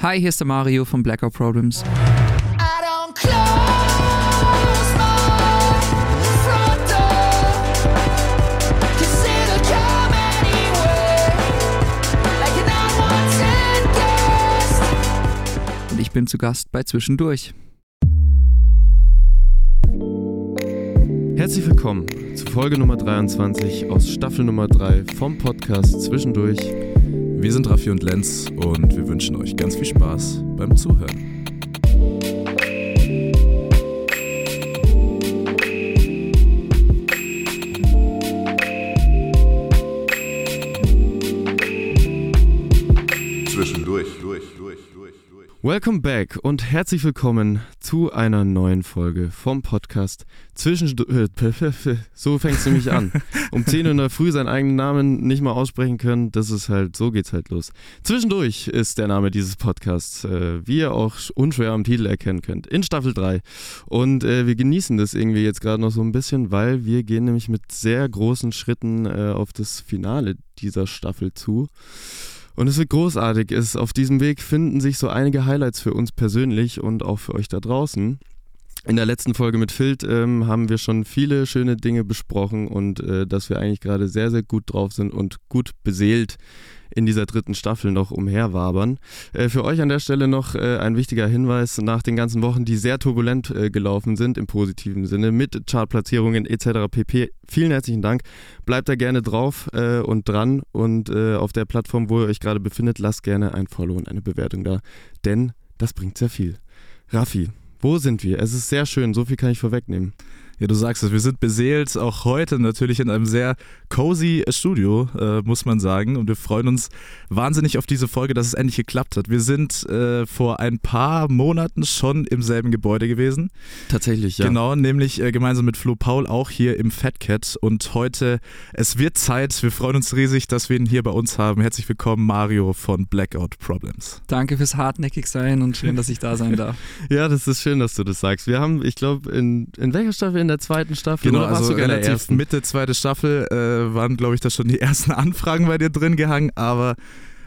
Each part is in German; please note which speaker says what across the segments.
Speaker 1: Hi, hier ist der Mario von Blackout Problems. Und ich bin zu Gast bei Zwischendurch.
Speaker 2: Herzlich willkommen zu Folge Nummer 23 aus Staffel Nummer 3 vom Podcast Zwischendurch.
Speaker 3: Wir sind Raffi und Lenz und wir wünschen euch ganz viel Spaß beim Zuhören.
Speaker 2: Welcome back und herzlich willkommen zu einer neuen Folge vom Podcast Zwischendurch. So fängst du mich an. Um 10 Uhr in der Früh seinen eigenen Namen nicht mal aussprechen können, das ist halt, so geht's halt los. Zwischendurch ist der Name dieses Podcasts, äh, wie ihr auch unschwer am Titel erkennen könnt, in Staffel 3. Und äh, wir genießen das irgendwie jetzt gerade noch so ein bisschen, weil wir gehen nämlich mit sehr großen Schritten äh, auf das Finale dieser Staffel zu. Und es wird großartig. Es, auf diesem Weg finden sich so einige Highlights für uns persönlich und auch für euch da draußen. In der letzten Folge mit Filt ähm, haben wir schon viele schöne Dinge besprochen und äh, dass wir eigentlich gerade sehr, sehr gut drauf sind und gut beseelt in dieser dritten Staffel noch umherwabern. Äh, für euch an der Stelle noch äh, ein wichtiger Hinweis nach den ganzen Wochen, die sehr turbulent äh, gelaufen sind im positiven Sinne mit Chartplatzierungen etc. pp. Vielen herzlichen Dank. Bleibt da gerne drauf äh, und dran und äh, auf der Plattform, wo ihr euch gerade befindet, lasst gerne ein Follow und eine Bewertung da, denn das bringt sehr viel. Raffi, wo sind wir? Es ist sehr schön, so viel kann ich vorwegnehmen.
Speaker 3: Ja, du sagst es, wir sind beseelt, auch heute natürlich in einem sehr cozy Studio, äh, muss man sagen. Und wir freuen uns wahnsinnig auf diese Folge, dass es endlich geklappt hat. Wir sind äh, vor ein paar Monaten schon im selben Gebäude gewesen.
Speaker 2: Tatsächlich, ja.
Speaker 3: Genau, nämlich äh, gemeinsam mit Flo Paul auch hier im Fat Cat. Und heute, es wird Zeit. Wir freuen uns riesig, dass wir ihn hier bei uns haben. Herzlich willkommen, Mario von Blackout Problems.
Speaker 1: Danke fürs hartnäckig sein und schön, dass ich da sein darf.
Speaker 2: Ja, das ist schön, dass du das sagst. Wir haben, ich glaube, in, in welcher Staffel? In der zweiten Staffel?
Speaker 3: Genau, also
Speaker 2: in der
Speaker 3: relativ? Mitte, zweite Staffel äh, waren, glaube ich, da schon die ersten Anfragen bei dir drin gehangen, aber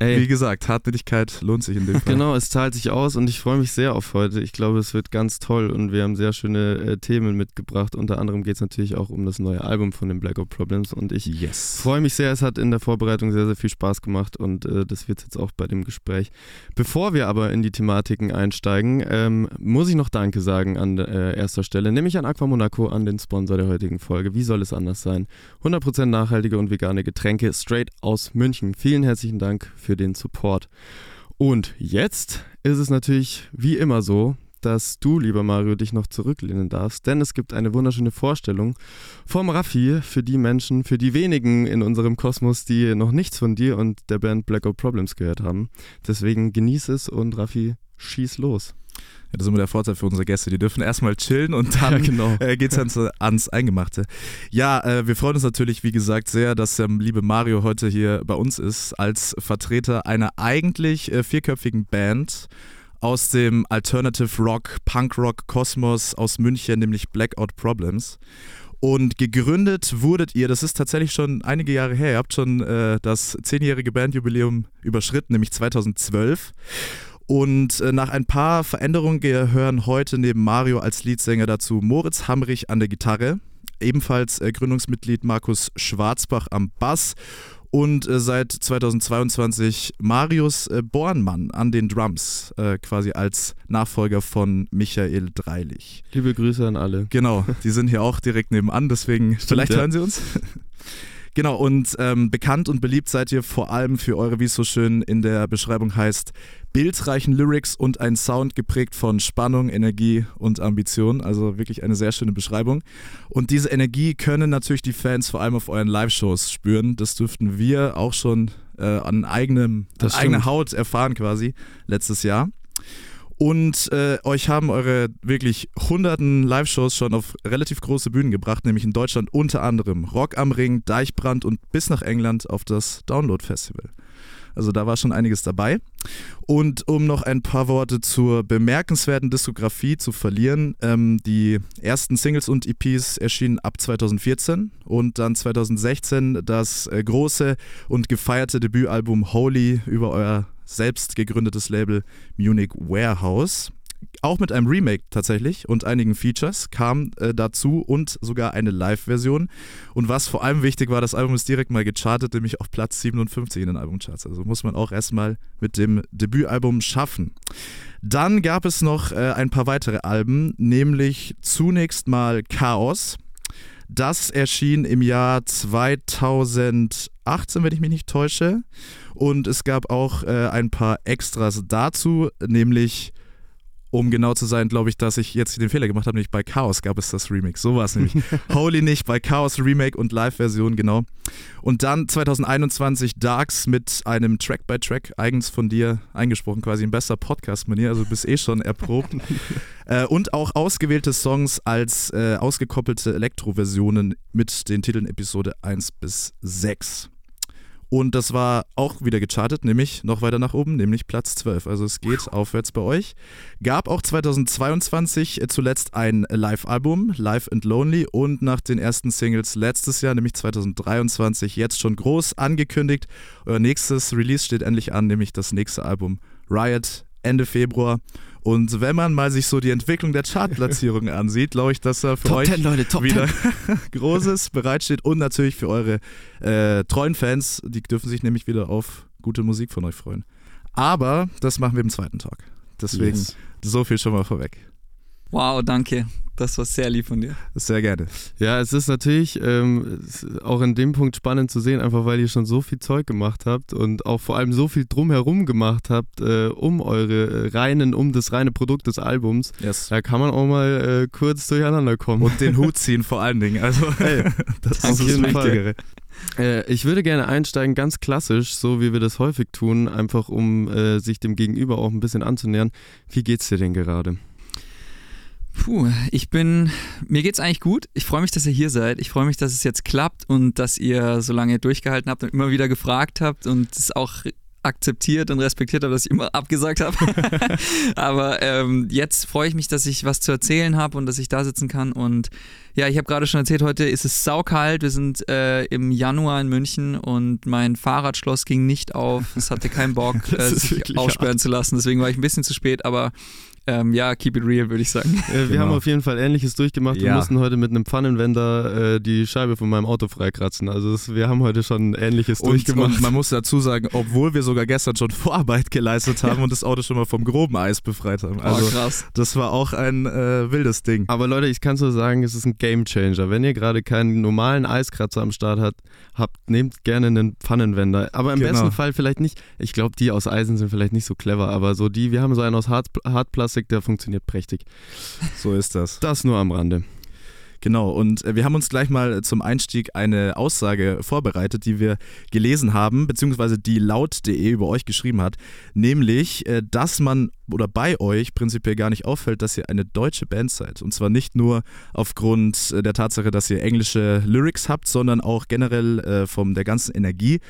Speaker 2: Ey.
Speaker 3: wie gesagt, Hartnäckigkeit lohnt sich in dem Fall.
Speaker 2: Genau, es zahlt sich aus und ich freue mich sehr auf heute. Ich glaube, es wird ganz toll und wir haben sehr schöne äh, Themen mitgebracht. Unter anderem geht es natürlich auch um das neue Album von den Blackout Problems und ich
Speaker 3: Yes.
Speaker 2: freue mich sehr. Es hat in der Vorbereitung sehr, sehr viel Spaß gemacht und äh, das wird jetzt auch bei dem Gespräch. Bevor wir aber in die Thematiken einsteigen, ähm, muss ich noch Danke sagen an äh, erster Stelle, nämlich an Aqua Monaco, an den Sponsor der heutigen Folge. Wie soll es anders sein? 100% nachhaltige und vegane Getränke straight aus München. Vielen herzlichen Dank für den Support. Und jetzt ist es natürlich wie immer so, dass du, lieber Mario, dich noch zurücklehnen darfst, denn es gibt eine wunderschöne Vorstellung vom Raffi für die Menschen, für die wenigen in unserem Kosmos, die noch nichts von dir und der Band Blackout Problems gehört haben. Deswegen genieß es und Raffi, schieß los.
Speaker 3: Ja, das ist immer der Vorteil für unsere Gäste. Die dürfen erstmal chillen und dann
Speaker 2: Ja, genau.
Speaker 3: äh, geht's ans, ans Eingemachte. Ja, äh, wir freuen uns natürlich, wie gesagt, sehr, dass der liebe Mario heute hier bei uns ist, als Vertreter einer eigentlich äh, vierköpfigen Band aus dem Alternative Rock, Punk Rock Kosmos aus München, nämlich Blackout Problems. Und gegründet wurdet ihr, das ist tatsächlich schon einige Jahre her, ihr habt schon äh, das zehnjährige Bandjubiläum überschritten, nämlich 2012. Und äh, nach ein paar Veränderungen gehören heute neben Mario als Leadsänger dazu Moritz Hamrich an der Gitarre, ebenfalls äh, Gründungsmitglied Markus Schwarzbach am Bass und äh, seit 2022 Marius Bornmann an den Drums, quasi als Nachfolger von Michael Dreilich.
Speaker 2: Liebe Grüße an alle.
Speaker 3: Genau, die sind hier auch direkt nebenan, deswegen vielleicht
Speaker 2: ja.
Speaker 3: hören sie uns. Genau, und ähm, bekannt und beliebt seid ihr vor allem für eure, wie es so schön in der Beschreibung heißt, bildreichen Lyrics und ein Sound geprägt von Spannung, Energie und Ambition. Also wirklich eine sehr schöne Beschreibung. Und diese Energie können natürlich die Fans vor allem auf euren Live-Shows spüren. Das dürften wir auch schon äh, an, eigenem, an eigener. Haut erfahren quasi letztes Jahr. Und äh, euch haben eure wirklich hunderten Live-Shows schon auf relativ große Bühnen gebracht, nämlich in Deutschland unter anderem Rock am Ring, Deichbrand und bis nach England auf das Download Festival. Also da war schon einiges dabei. Und um noch ein paar Worte zur bemerkenswerten Diskografie zu verlieren, ähm, die ersten Singles und EPs erschienen ab 2014 und dann 2016 das äh, große und gefeierte Debütalbum Holy über euer selbst gegründetes Label Munich Warehouse. Auch mit einem Remake tatsächlich und einigen Features kam äh, dazu und sogar eine Live-Version. Und was vor allem wichtig war, das Album ist direkt mal gechartet, nämlich auf Platz 57 in den Albumcharts. Also muss man auch erstmal mit dem Debütalbum schaffen. Dann gab es noch äh, ein paar weitere Alben, nämlich zunächst mal Chaos. Das erschien im Jahr 2018, wenn ich mich nicht täusche. Und es gab auch äh, ein paar Extras dazu, nämlich, um genau zu sein, glaube ich, dass ich jetzt den Fehler gemacht habe, nämlich bei Chaos gab es das Remix. So war es nämlich. Holy nicht, bei Chaos Remake und Live-Version, genau. Und dann 2021 Darks mit einem Track-by-Track, eigens von dir eingesprochen, quasi in bester Podcast-Manier, also bist eh schon erprobt. Äh, und auch ausgewählte Songs als äh, ausgekoppelte Elektro-Versionen mit den Titeln Episode 1 bis 6. Und das war auch wieder gechartet, nämlich noch weiter nach oben, nämlich Platz 12. Also es geht aufwärts bei euch. Gab auch 2022 zuletzt ein Live-Album, Live and Lonely, und nach den ersten Singles letztes Jahr, nämlich 2023, jetzt schon groß angekündigt. Euer nächstes Release steht endlich an, nämlich das nächste Album Riot Ende Februar. Und wenn man mal sich so die Entwicklung der Chartplatzierungen ansieht, glaube ich, dass da für
Speaker 2: Top
Speaker 3: euch
Speaker 2: 10, Leute, Top
Speaker 3: wieder
Speaker 2: 10.
Speaker 3: Großes bereitsteht und natürlich für eure äh, treuen Fans, die dürfen sich nämlich wieder auf gute Musik von euch freuen. Aber das machen wir im zweiten Tag. Deswegen
Speaker 2: Yes.
Speaker 3: so viel schon mal vorweg.
Speaker 1: Wow, danke. Das war sehr lieb von dir.
Speaker 3: Sehr gerne.
Speaker 2: Ja, es ist natürlich ähm, auch in dem Punkt spannend zu sehen, einfach weil ihr schon so viel Zeug gemacht habt und auch vor allem so viel drumherum gemacht habt, äh, um eure äh, reinen, um das reine Produkt des Albums.
Speaker 3: Yes.
Speaker 2: Da kann man auch mal äh, kurz durcheinander kommen.
Speaker 3: Und den Hut ziehen vor allen Dingen. Also,
Speaker 2: Hey,
Speaker 3: das
Speaker 2: auf
Speaker 3: ist das
Speaker 2: jeden Fall.
Speaker 3: Wichtigere.
Speaker 2: Äh, ich würde gerne einsteigen, ganz klassisch, so wie wir das häufig tun, einfach um äh, sich dem Gegenüber auch ein bisschen anzunähern. Wie geht's dir denn gerade?
Speaker 1: Puh, ich bin, mir geht's eigentlich gut. Ich freue mich, dass ihr hier seid. Ich freue mich, dass es jetzt klappt und dass ihr so lange durchgehalten habt und immer wieder gefragt habt und es auch akzeptiert und respektiert habt, dass ich immer abgesagt habe. Aber ähm, jetzt freue ich mich, dass ich was zu erzählen habe und dass ich da sitzen kann. Und ja, ich habe gerade schon erzählt, heute ist es saukalt. Wir sind äh, im Januar in München und mein Fahrradschloss ging nicht auf. Es hatte keinen Bock, äh, sich aussperren zu lassen. Deswegen war ich ein bisschen zu spät, aber ähm, ja, keep it real, würde ich sagen.
Speaker 2: Äh, Wir
Speaker 3: Genau.
Speaker 2: haben auf jeden Fall Ähnliches durchgemacht. Wir
Speaker 3: Ja.
Speaker 2: mussten heute mit einem Pfannenwender äh, die Scheibe von meinem Auto freikratzen. Also es, wir haben heute schon Ähnliches
Speaker 3: Und,
Speaker 2: durchgemacht.
Speaker 3: und man muss dazu sagen, obwohl wir sogar gestern schon Vorarbeit geleistet haben und das Auto schon mal vom groben Eis befreit haben. Also
Speaker 1: oh, krass.
Speaker 3: das war auch ein äh, wildes Ding.
Speaker 2: Aber Leute, ich kann so sagen, es ist ein Gamechanger. Wenn ihr gerade keinen normalen Eiskratzer am Start habt, habt nehmt gerne einen Pfannenwender. Aber im
Speaker 3: Genau.
Speaker 2: besten Fall vielleicht nicht. Ich glaube, die aus Eisen sind vielleicht nicht so clever, aber so die, wir haben so einen aus Hart, Hartplastik, der funktioniert prächtig.
Speaker 3: So ist das.
Speaker 2: Das nur am Rande.
Speaker 3: Genau, und äh, wir haben uns gleich mal zum Einstieg eine Aussage vorbereitet, die wir gelesen haben, beziehungsweise die laut.de über euch geschrieben hat, nämlich, äh, dass man oder bei euch prinzipiell gar nicht auffällt, dass ihr eine deutsche Band seid. Und zwar nicht nur aufgrund äh, der Tatsache, dass ihr englische Lyrics habt, sondern auch generell äh, von der ganzen Energie.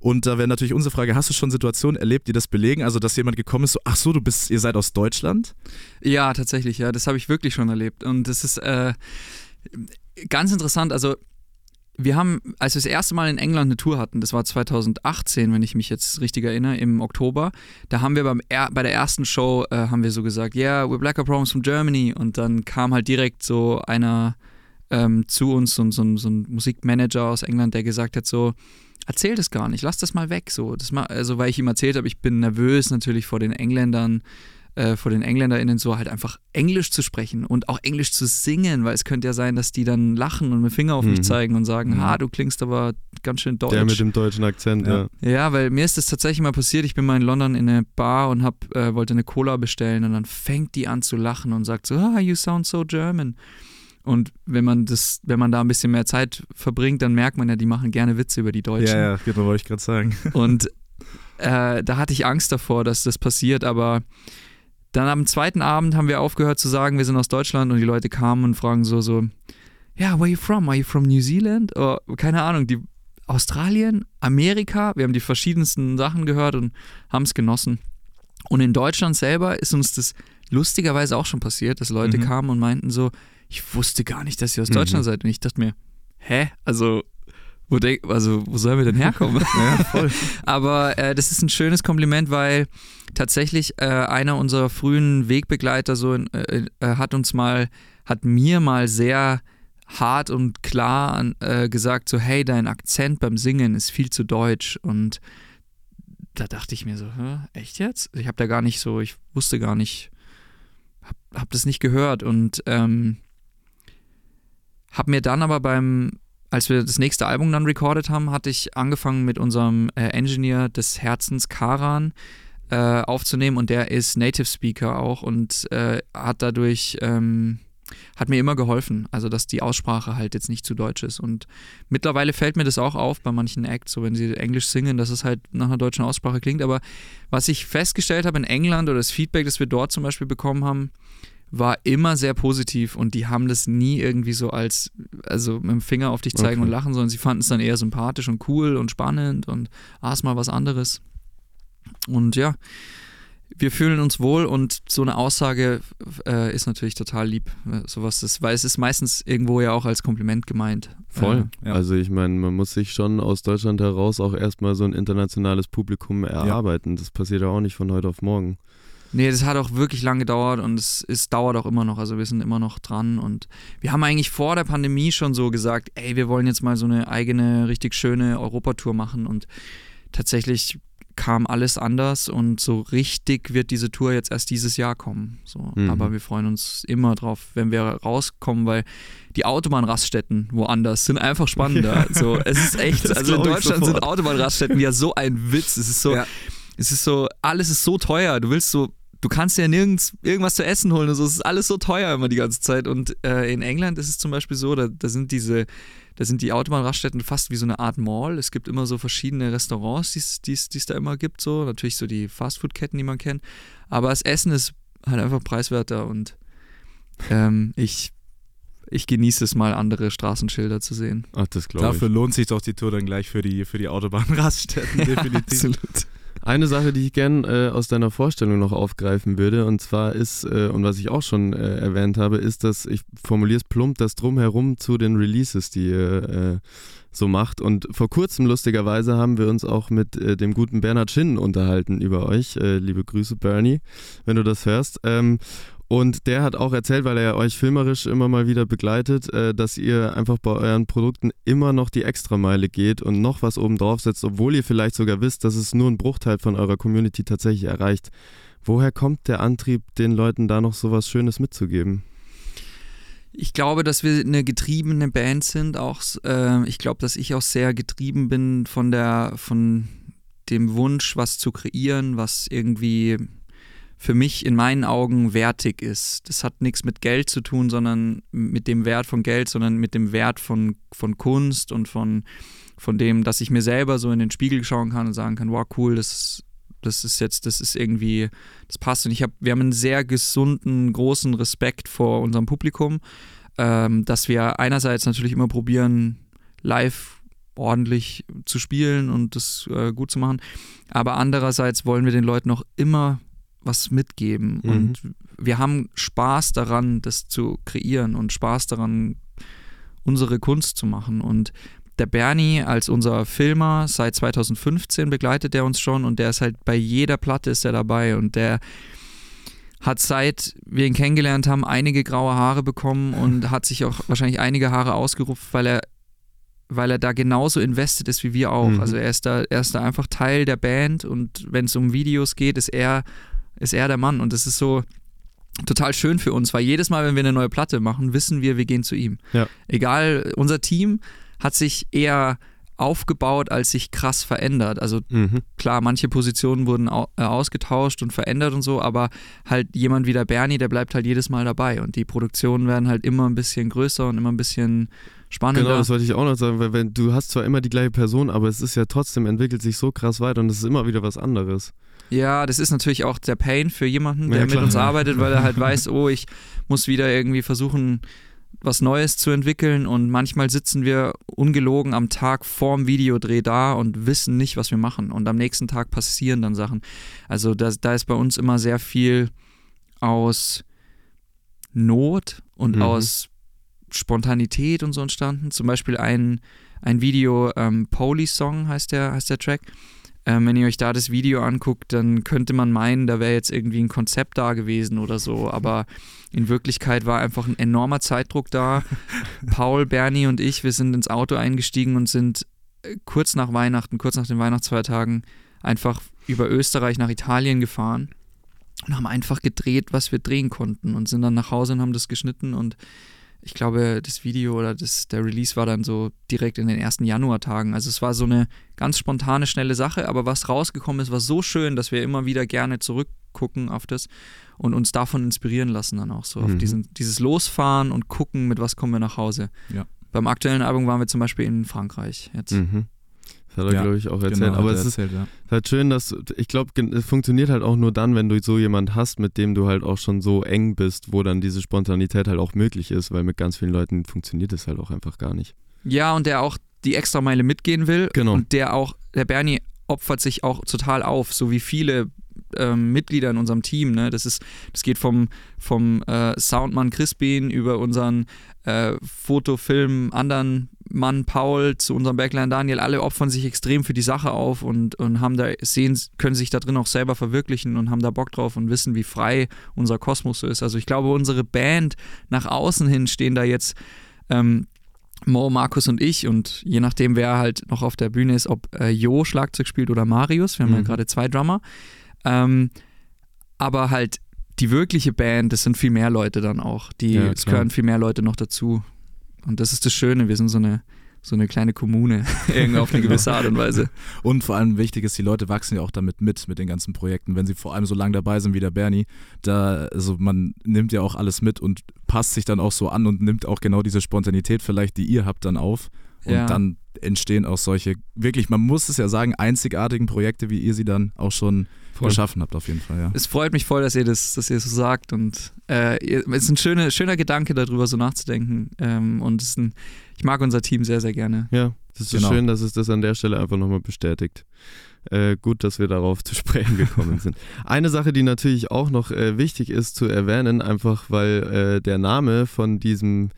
Speaker 3: Und da wäre natürlich unsere Frage, hast du schon Situationen erlebt, die das belegen? Also, dass jemand gekommen ist, so, ach so, du bist, ihr seid aus Deutschland?
Speaker 1: Ja, tatsächlich, ja. Das habe ich wirklich schon erlebt. Und das ist äh, ganz interessant. Also, wir haben, als wir das erste Mal in England eine Tour hatten, das war 2018, wenn ich mich jetzt richtig erinnere, im Oktober, da haben wir beim bei der ersten Show, äh, haben wir so gesagt, yeah, we're Blacker Problems from Germany. Und dann kam halt direkt so einer ähm, zu uns, so, so, so ein Musikmanager aus England, der gesagt hat so, erzähl das gar nicht, lass das mal weg. So, das mal, also weil ich ihm erzählt habe, ich bin nervös natürlich vor den Engländern, äh, vor den EngländerInnen so halt einfach Englisch zu sprechen und auch Englisch zu singen, weil es könnte ja sein, dass die dann lachen und mit dem Finger auf mich
Speaker 2: Mhm.
Speaker 1: zeigen und sagen,
Speaker 3: Mhm.
Speaker 1: ha, du klingst aber ganz schön deutsch.
Speaker 2: Der mit dem deutschen Akzent, ja.
Speaker 3: Ja.
Speaker 1: Ja, weil mir ist das tatsächlich mal passiert. Ich bin mal in London in eine Bar und hab, äh, wollte eine Cola bestellen und dann fängt die an zu lachen und sagt so, ah, you sound so German. Und wenn man das, wenn man da ein bisschen mehr Zeit verbringt, dann merkt man ja, die machen gerne Witze über die Deutschen.
Speaker 3: Ja, ja, genau, wollte ich gerade sagen.
Speaker 1: Und äh, da hatte ich Angst davor, dass das passiert, aber dann am zweiten Abend haben wir aufgehört zu sagen, wir sind aus Deutschland und die Leute kamen und fragen so, so, ja, where are you from? Are you from New Zealand? Oder, keine Ahnung, die Australien, Amerika, wir haben die verschiedensten Sachen gehört und haben es genossen. Und in Deutschland selber ist uns das lustigerweise auch schon passiert, dass Leute
Speaker 3: Mhm.
Speaker 1: kamen und meinten so, ich wusste gar nicht, dass ihr aus
Speaker 2: Mhm.
Speaker 1: Deutschland seid. Und ich dachte mir, hä? Also, wo, denk, also, wo sollen wir denn herkommen?
Speaker 3: Ja, voll.
Speaker 1: Aber äh, das ist ein schönes Kompliment, weil tatsächlich äh, einer unserer frühen Wegbegleiter so in, äh, äh, hat uns mal, hat mir mal sehr hart und klar an, äh, gesagt, so hey, dein Akzent beim Singen ist viel zu deutsch und da dachte ich mir so, Hä, echt jetzt? Ich habe da gar nicht so, ich wusste gar nicht, hab, hab das nicht gehört und ähm, hab mir dann aber beim, als wir das nächste Album dann recorded haben, hatte ich angefangen mit unserem äh, Engineer des Herzens Karan äh, aufzunehmen und der ist Native Speaker auch und äh, hat dadurch ähm, hat mir immer geholfen, also dass die Aussprache halt jetzt nicht zu deutsch ist. Und mittlerweile fällt mir das auch auf bei manchen Acts, so wenn sie Englisch singen, dass es halt nach einer deutschen Aussprache klingt, aber was ich festgestellt habe in England oder das Feedback, das wir dort zum Beispiel bekommen haben, war immer sehr positiv und die haben das nie irgendwie so als, also mit dem Finger auf dich zeigen
Speaker 2: Okay.
Speaker 1: und lachen, sondern sie fanden es dann eher sympathisch und cool und spannend und ah, ist mal was anderes. Und ja, wir fühlen uns wohl und so eine Aussage äh, ist natürlich total lieb, äh, sowas ist, weil es ist meistens irgendwo ja auch als Kompliment gemeint.
Speaker 2: Voll.
Speaker 1: Äh,
Speaker 3: ja.
Speaker 2: Also ich meine, man muss sich schon aus Deutschland heraus auch erstmal so ein internationales Publikum erarbeiten. Das passiert ja auch nicht von heute auf morgen.
Speaker 1: Nee, das hat auch wirklich lange gedauert und es, es dauert auch immer noch. Also wir sind immer noch dran und wir haben eigentlich vor der Pandemie schon so gesagt, ey, wir wollen jetzt mal so eine eigene, richtig schöne Europatour machen und tatsächlich kam alles anders und so richtig wird diese Tour jetzt erst dieses Jahr kommen. So.
Speaker 2: Mhm.
Speaker 1: Aber wir freuen uns immer drauf, wenn wir rauskommen, weil die Autobahnraststätten woanders sind einfach spannender. so, es ist echt,
Speaker 2: Das
Speaker 1: also in Deutschland sind. Autobahnraststätten ja so ein Witz. Es ist so,
Speaker 3: Ja.
Speaker 1: es ist so, alles ist so teuer. Du willst so, du kannst ja nirgends irgendwas zu essen holen und so. Es ist alles so teuer immer die ganze Zeit. Und äh, in England ist es zum Beispiel so, da, da sind diese, da sind die Autobahnraststätten fast wie so eine Art Mall. Es gibt immer so verschiedene Restaurants, die es da immer gibt. So natürlich so die Fastfood-Ketten, die man kennt. Aber das Essen ist halt einfach preiswerter und ähm, ich ich genieße es mal, andere Straßenschilder zu sehen.
Speaker 2: Ach, das glaube ich.
Speaker 3: Dafür lohnt sich doch die Tour dann gleich für die, für die Autobahnraststätten, definitiv.
Speaker 2: Eine Sache, die ich gern äh, aus deiner Vorstellung noch aufgreifen würde, und zwar ist, äh, und was ich auch schon äh, erwähnt habe, ist, dass ich formuliere es plump, das Drumherum zu den Releases, die ihr äh, so macht. Und vor kurzem, lustigerweise, haben wir uns auch mit äh, dem guten Bernhard Schinnen unterhalten über euch. Äh, liebe Grüße, Bernie, wenn du das hörst. Ähm, und der hat auch erzählt, weil er euch filmerisch immer mal wieder begleitet, äh, dass ihr einfach bei euren Produkten immer noch die Extrameile geht und noch was oben drauf setzt, obwohl ihr vielleicht sogar wisst, dass es nur ein Bruchteil von eurer Community tatsächlich erreicht. Woher kommt der Antrieb, den Leuten da noch so was Schönes mitzugeben?
Speaker 1: Ich glaube, dass wir eine getriebene Band sind. Auch, äh, ich glaube, dass ich auch sehr getrieben bin von der, von dem Wunsch, was zu kreieren, was irgendwie für mich in meinen Augen wertig ist. Das hat nichts mit Geld zu tun, sondern mit dem Wert von Geld, sondern mit dem Wert von, von Kunst und von, von dem, dass ich mir selber so in den Spiegel schauen kann und sagen kann, wow, cool, das, das ist jetzt, das ist irgendwie, das passt. Und ich habe, wir haben einen sehr gesunden, großen Respekt vor unserem Publikum, ähm, dass wir einerseits natürlich immer probieren, live ordentlich zu spielen und das äh, gut zu machen, aber andererseits wollen wir den Leuten auch immer was mitgeben
Speaker 2: Mhm.
Speaker 1: und wir haben Spaß daran, das zu kreieren und Spaß daran, unsere Kunst zu machen und der Bernie als unser Filmer seit 2015 begleitet er uns schon und der ist halt bei jeder Platte ist er dabei und der hat seit wir ihn kennengelernt haben einige graue Haare bekommen und hat sich auch wahrscheinlich einige Haare ausgerupft, weil er weil er da genauso invested ist wie wir auch.
Speaker 2: Mhm.
Speaker 1: Also er ist da er ist da einfach Teil der Band und wenn es um Videos geht, ist er ist er der Mann und das ist so total schön für uns, weil jedes Mal, wenn wir eine neue Platte machen, wissen wir, wir gehen zu ihm.
Speaker 2: Ja.
Speaker 1: Egal, unser Team hat sich eher aufgebaut, als sich krass verändert. Also
Speaker 2: Mhm.
Speaker 1: klar, manche Positionen wurden äh, ausgetauscht und verändert und so, aber halt jemand wie der Bernie, der bleibt halt jedes Mal dabei und die Produktionen werden halt immer ein bisschen größer und immer ein bisschen spannender.
Speaker 2: Genau, das wollte ich auch noch sagen, weil wenn, du hast zwar immer die gleiche Person, aber es ist ja trotzdem, entwickelt sich so krass weiter und es ist immer wieder was anderes.
Speaker 1: Ja, das ist natürlich auch der Pain für jemanden, der
Speaker 2: Ja,
Speaker 1: mit uns arbeitet, weil er halt weiß, oh, ich muss wieder irgendwie versuchen, was Neues zu entwickeln und manchmal sitzen wir ungelogen am Tag vorm Videodreh da und wissen nicht, was wir machen und am nächsten Tag passieren dann Sachen. Also da, da ist bei uns immer sehr viel aus Not und
Speaker 2: Mhm.
Speaker 1: aus Spontanität und so entstanden. Zum Beispiel ein, ein Video, ähm, Police Song heißt der, heißt der Track. Ähm, wenn ihr euch da das Video anguckt, dann könnte man meinen, da wäre jetzt irgendwie ein Konzept da gewesen oder so, aber in Wirklichkeit war einfach ein enormer Zeitdruck da. Paul, Bernie und ich, wir sind ins Auto eingestiegen und sind äh, kurz nach Weihnachten, kurz nach den Weihnachtsfeiertagen einfach über Österreich nach Italien gefahren und haben einfach gedreht, was wir drehen konnten und sind dann nach Hause und haben das geschnitten und ich glaube, das Video oder das, der Release war dann so direkt in den ersten Januartagen. Also es war so eine ganz spontane, schnelle Sache, aber was rausgekommen ist, war so schön, dass wir immer wieder gerne zurückgucken auf das und uns davon inspirieren lassen dann auch so. Auf
Speaker 2: Mhm.
Speaker 1: diesen, dieses Losfahren und gucken, mit was kommen wir nach Hause.
Speaker 3: Ja.
Speaker 1: Beim aktuellen Album waren wir zum Beispiel in Frankreich jetzt.
Speaker 2: Mhm. Das hat er,
Speaker 3: Ja,
Speaker 2: glaube ich, auch erzählt.
Speaker 3: Genau,
Speaker 2: Aber es
Speaker 3: er
Speaker 2: ist
Speaker 3: erzählt, ja.
Speaker 2: halt schön, dass, ich glaube, es funktioniert halt auch nur dann, wenn du so jemand hast, mit dem du halt auch schon so eng bist, wo dann diese Spontanität halt auch möglich ist, weil mit ganz vielen Leuten funktioniert es halt auch einfach gar nicht.
Speaker 1: Ja, und der auch die extra Meile mitgehen will.
Speaker 2: Genau.
Speaker 1: Und der auch, der Bernie opfert sich auch total auf, so wie viele ähm, Mitglieder in unserem Team. Ne? Das ist, das geht vom, vom äh, Soundmann Crispin über unseren äh, Fotofilm anderen Mann Paul zu unserem Backline Daniel. Alle opfern sich extrem für die Sache auf und, und haben da sehen, können sich da drin auch selber verwirklichen und haben da Bock drauf und wissen, wie frei unser Kosmos so ist. Also ich glaube, unsere Band nach außen hin stehen da jetzt ähm, Mo, Markus und ich und je nachdem, wer halt noch auf der Bühne ist, ob äh, Jo Schlagzeug spielt oder Marius, wir haben ja
Speaker 2: Mhm.
Speaker 1: gerade zwei Drummer, ähm, aber halt die wirkliche Band, das sind viel mehr Leute dann auch, die,
Speaker 2: Ja,
Speaker 1: es gehören viel mehr Leute noch dazu und das ist das Schöne, wir sind so eine so eine kleine Kommune, irgendwie auf eine gewisse Art und Weise.
Speaker 3: Und vor allem wichtig ist, die Leute wachsen ja auch damit mit, mit den ganzen Projekten, wenn sie vor allem so lange dabei sind wie der Bernie. Da, also man nimmt ja auch alles mit und passt sich dann auch so an und nimmt auch genau diese Spontanität vielleicht, die ihr habt, dann auf. Und
Speaker 1: Ja.
Speaker 3: dann entstehen auch solche, wirklich, man muss es ja sagen, einzigartigen Projekte, wie ihr sie dann auch schon. Geschaffen habt, auf jeden Fall, ja.
Speaker 1: Es freut mich voll, dass ihr das, dass ihr so sagt und äh, ihr- es ist ein schöner, schöner Gedanke, darüber so nachzudenken ähm, und es ist ein, ich mag unser Team sehr, sehr gerne.
Speaker 2: Ja, das ist so
Speaker 3: Genau.
Speaker 2: schön, dass es das an der Stelle einfach nochmal bestätigt. Äh, gut, dass wir darauf zu sprechen gekommen sind. Eine Sache, die natürlich auch noch äh, wichtig ist zu erwähnen, einfach weil äh, der Name von diesem,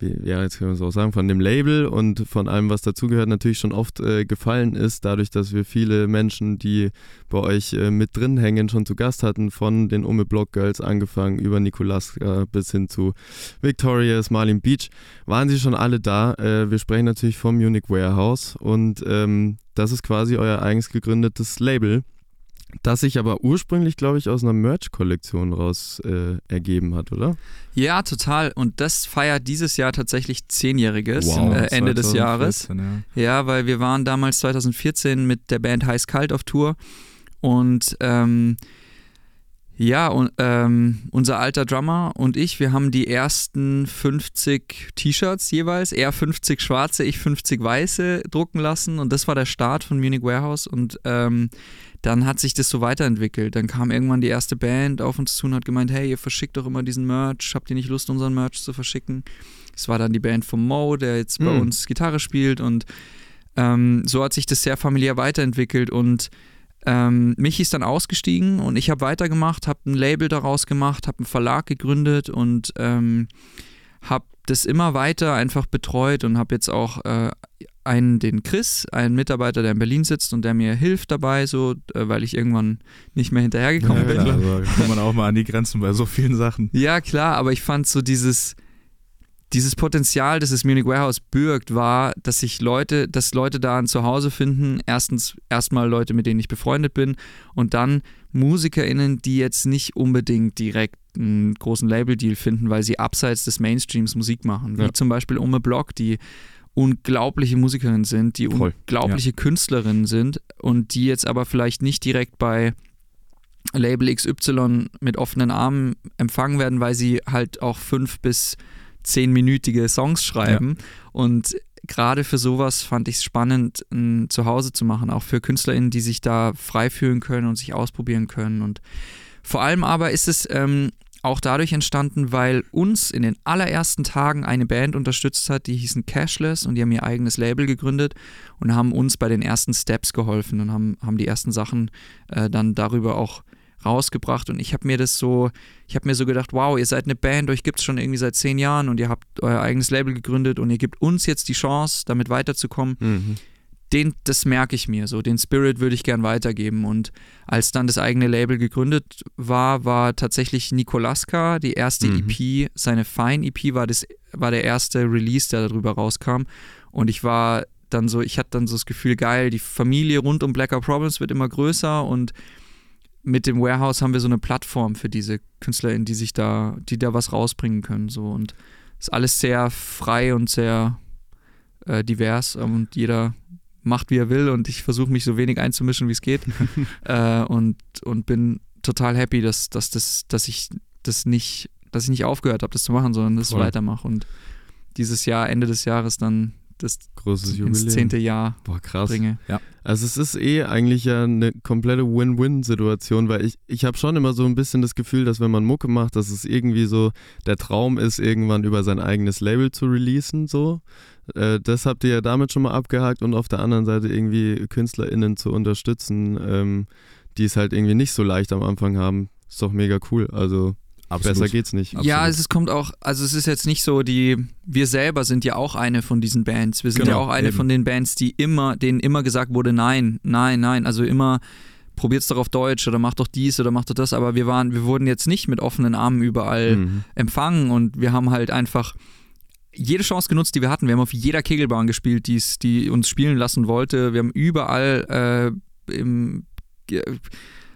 Speaker 2: ja, jetzt können wir es auch sagen, von dem Label und von allem, was dazugehört, natürlich schon oft äh, gefallen ist, dadurch, dass wir viele Menschen, die bei euch äh, mit drin hängen, schon zu Gast hatten, von den Umme Block Girls angefangen, über Nikolaska bis hin zu Victorious, Marlin Beach waren sie schon alle da. Äh, wir sprechen natürlich vom Munich Warehouse und ähm, das ist quasi euer eigens gegründetes Label, das sich aber ursprünglich, glaube ich, aus einer Merch-Kollektion raus äh, ergeben hat, oder?
Speaker 1: Ja, total. Und das feiert dieses Jahr tatsächlich Zehnjähriges,
Speaker 2: Wow.
Speaker 1: äh, Ende des Jahres.
Speaker 3: 2014, Ja.
Speaker 1: Ja, weil wir waren damals 2014 mit der Band Heiß Kalt auf Tour und ähm, ja, und, ähm, unser alter Drummer und ich, wir haben die ersten 50 T-Shirts jeweils, er 50 schwarze, ich 50 weiße drucken lassen und das war der Start von Munich Warehouse und ähm, dann hat sich das so weiterentwickelt. Dann kam irgendwann die erste Band auf uns zu und hat gemeint, hey, ihr verschickt doch immer diesen Merch, habt ihr nicht Lust, unseren Merch zu verschicken? Es war dann die Band von Mo, der jetzt bei
Speaker 2: Hm.
Speaker 1: uns Gitarre spielt und ähm, so hat sich das sehr familiär weiterentwickelt und ähm, Michi ist dann ausgestiegen und ich habe weitergemacht, habe ein Label daraus gemacht, habe einen Verlag gegründet und ähm, habe das immer weiter einfach betreut und habe jetzt auch äh, einen, den Chris, einen Mitarbeiter, der in Berlin sitzt und der mir hilft dabei, so, äh, weil ich irgendwann nicht mehr hinterhergekommen
Speaker 3: Ja,
Speaker 1: bin.
Speaker 3: klar, also kommt man auch mal an die Grenzen bei so vielen Sachen.
Speaker 1: Ja, klar, aber ich fand so dieses, dieses Potenzial, das das Munich Warehouse birgt, war, dass sich Leute, dass Leute da ein Zuhause finden. Erstens erstmal Leute, mit denen ich befreundet bin und dann MusikerInnen, die jetzt nicht unbedingt direkt einen großen Label-Deal finden, weil sie abseits des Mainstreams Musik machen. Wie
Speaker 2: Ja.
Speaker 1: zum Beispiel Umme Block, die unglaubliche Musikerinnen sind, die
Speaker 2: Voll.
Speaker 1: unglaubliche Künstlerinnen sind und die jetzt aber vielleicht nicht direkt bei Label XY mit offenen Armen empfangen werden, weil sie halt auch fünf bis zehnminütige Songs schreiben. Und gerade für sowas fand ich es spannend, ein Zuhause zu machen, auch für KünstlerInnen, die sich da frei fühlen können und sich ausprobieren können. Und vor allem aber ist es ähm, auch dadurch entstanden, weil uns in den allerersten Tagen eine Band unterstützt hat, die hießen Cashless und die haben ihr eigenes Label gegründet und haben uns bei den ersten Steps geholfen und haben, haben die ersten Sachen äh, dann darüber auch rausgebracht und ich habe mir das so, ich habe mir so gedacht, wow, ihr seid eine Band, euch gibt es schon irgendwie seit zehn Jahren und ihr habt euer eigenes Label gegründet und ihr gebt uns jetzt die Chance, damit weiterzukommen.
Speaker 2: Mhm.
Speaker 1: Den, das merke ich mir so, den Spirit würde ich gern weitergeben. Und als dann das eigene Label gegründet war, war tatsächlich Nikolaska die erste
Speaker 2: Mhm.
Speaker 1: EP, seine Fine EP war, das, war der erste Release, der darüber rauskam. Und ich war dann so, ich hatte dann so das Gefühl, geil, die Familie rund um Blacker Problems wird immer größer. Und mit dem Warehouse haben wir so eine Plattform für diese KünstlerInnen, die sich da, die da was rausbringen können. So. Und ist alles sehr frei und sehr äh, divers. Und jeder macht, wie er will und ich versuche mich so wenig einzumischen, wie es geht. äh, und, und bin total happy, dass, dass, das, dass ich das nicht, dass ich nicht aufgehört habe, das zu machen, sondern das
Speaker 2: Voll.
Speaker 1: weitermache und dieses Jahr, Ende des Jahres dann das
Speaker 2: Großes
Speaker 1: ins zehnte Jahr
Speaker 2: Boah, krass.
Speaker 1: bringe.
Speaker 2: Also es ist eh eigentlich ja eine komplette Win-Win-Situation, weil ich, ich habe schon immer so ein bisschen das Gefühl, dass wenn man Mucke macht, dass es irgendwie so der Traum ist, irgendwann über sein eigenes Label zu releasen, so. Äh, das habt ihr ja damit schon mal abgehakt und auf der anderen Seite irgendwie KünstlerInnen zu unterstützen, ähm, die es halt irgendwie nicht so leicht am Anfang haben. Ist doch mega cool. Also
Speaker 3: Absolut.
Speaker 2: besser geht's nicht.
Speaker 1: Ja,
Speaker 3: Absolut.
Speaker 1: es ist- kommt auch, also es ist jetzt nicht so, die, wir selber sind ja auch eine von diesen Bands. Wir sind
Speaker 3: Genau,
Speaker 1: ja auch eine
Speaker 3: eben.
Speaker 1: von den Bands, die immer, denen immer gesagt wurde, nein, nein, nein. Also immer, probiert's doch auf Deutsch oder macht doch dies oder macht doch das. Aber wir waren, wir wurden jetzt nicht mit offenen Armen überall
Speaker 2: Mhm.
Speaker 1: empfangen und wir haben halt einfach jede Chance genutzt, die wir hatten. Wir haben auf jeder Kegelbahn gespielt, die's, die uns spielen lassen wollte. Wir haben überall äh, im,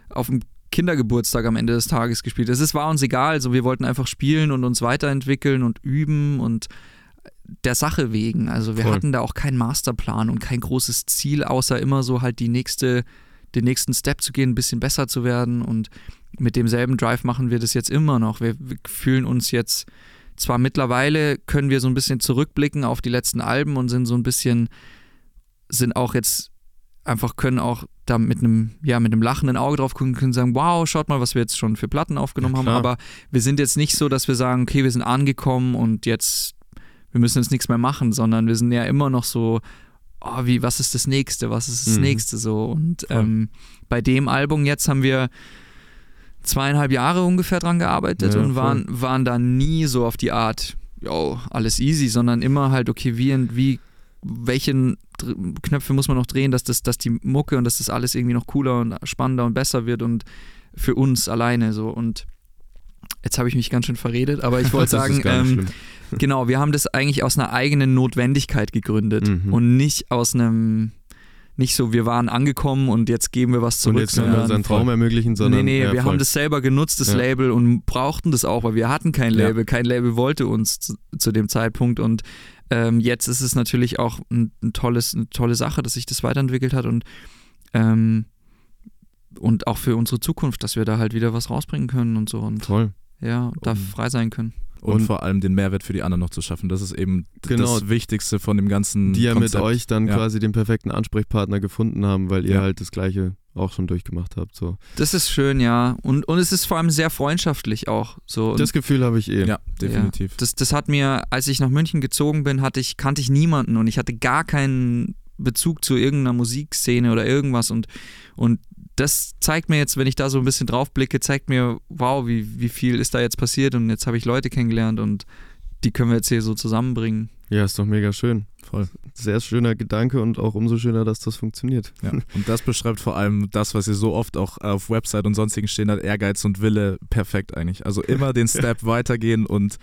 Speaker 1: auf dem Kindergeburtstag am Ende des Tages gespielt. Es war uns egal, also wir wollten einfach spielen und uns weiterentwickeln und üben und der Sache wegen. Also wir
Speaker 2: Voll.
Speaker 1: hatten da auch keinen Masterplan und kein großes Ziel, außer immer so halt die nächste, den nächsten Step zu gehen, ein bisschen besser zu werden und mit demselben Drive machen wir das jetzt immer noch. Wir, wir fühlen uns jetzt zwar mittlerweile können wir so ein bisschen zurückblicken auf die letzten Alben und sind so ein bisschen, sind auch jetzt einfach können auch da mit einem, ja, mit einem lachenden Auge drauf gucken, können sagen, wow, schaut mal, was wir jetzt schon für Platten aufgenommen
Speaker 2: Ja,
Speaker 1: haben. Aber wir sind jetzt nicht so, dass wir sagen, okay, wir sind angekommen und jetzt, wir müssen jetzt nichts mehr machen, sondern wir sind ja immer noch so, oh, wie, was ist das nächste, was ist das
Speaker 2: Mhm.
Speaker 1: nächste so. Und ähm, bei dem Album jetzt haben wir zweieinhalb Jahre ungefähr dran gearbeitet
Speaker 2: Ja,
Speaker 1: und
Speaker 2: voll.
Speaker 1: waren, waren da nie so auf die Art, yo, alles easy, sondern immer halt, okay, wie, wie welche Dr- Knöpfe muss man noch drehen, dass, das, dass die Mucke und dass das alles irgendwie noch cooler und spannender und besser wird und für uns alleine so. Und jetzt habe ich mich ganz schön verredet, aber ich wollte sagen, ähm, genau, wir haben das eigentlich aus einer eigenen Notwendigkeit gegründet
Speaker 2: Mhm.
Speaker 1: und nicht aus einem, nicht so, wir waren angekommen und jetzt geben wir was zurück.
Speaker 2: und jetzt können wir unseren Traum ermöglichen, sondern
Speaker 1: nee, nee,
Speaker 2: ja,
Speaker 1: wir
Speaker 2: voll.
Speaker 1: haben das selber genutzt, das
Speaker 2: Ja.
Speaker 1: Label, und brauchten das auch, weil wir hatten kein
Speaker 3: Ja.
Speaker 1: Label. Kein Label wollte uns zu, zu dem Zeitpunkt. Und ähm, jetzt ist es natürlich auch ein, ein tolles, eine tolle Sache, dass sich das weiterentwickelt hat und, ähm, und auch für unsere Zukunft, dass wir da halt wieder was rausbringen können und so und
Speaker 2: Voll.
Speaker 1: ja, da
Speaker 3: Um-
Speaker 1: frei sein können.
Speaker 3: Und,
Speaker 2: Und-
Speaker 3: vor allem den Mehrwert für die anderen noch zu schaffen. Das ist eben
Speaker 2: Genau.
Speaker 3: das Wichtigste von dem ganzen
Speaker 2: Die ja mit euch dann
Speaker 3: Ja.
Speaker 2: quasi den perfekten Ansprechpartner gefunden haben, weil ihr
Speaker 3: Ja.
Speaker 2: halt das Gleiche auch schon durchgemacht habt. So.
Speaker 1: Das ist schön, ja. Und, und es ist vor allem sehr freundschaftlich auch. So. Und
Speaker 2: Das Gefühl habe ich eh.
Speaker 3: Ja, definitiv.
Speaker 1: Das, das hat mir, als ich nach München gezogen bin, hatte ich, kannte ich niemanden und ich hatte gar keinen Bezug zu irgendeiner Musikszene oder irgendwas und, und das zeigt mir jetzt, wenn ich da so ein bisschen drauf blicke, zeigt mir, wow, wie, wie viel ist da jetzt passiert und jetzt habe ich Leute kennengelernt und die können wir jetzt hier so zusammenbringen.
Speaker 2: Ja, ist doch mega schön.
Speaker 3: Voll.
Speaker 2: Sehr schöner Gedanke und auch umso schöner, dass das funktioniert.
Speaker 3: Ja. Und das beschreibt vor allem das, was ihr so oft auch auf Website und sonstigen stehen hat, Ehrgeiz und Wille, perfekt eigentlich. Also immer den Step weitergehen und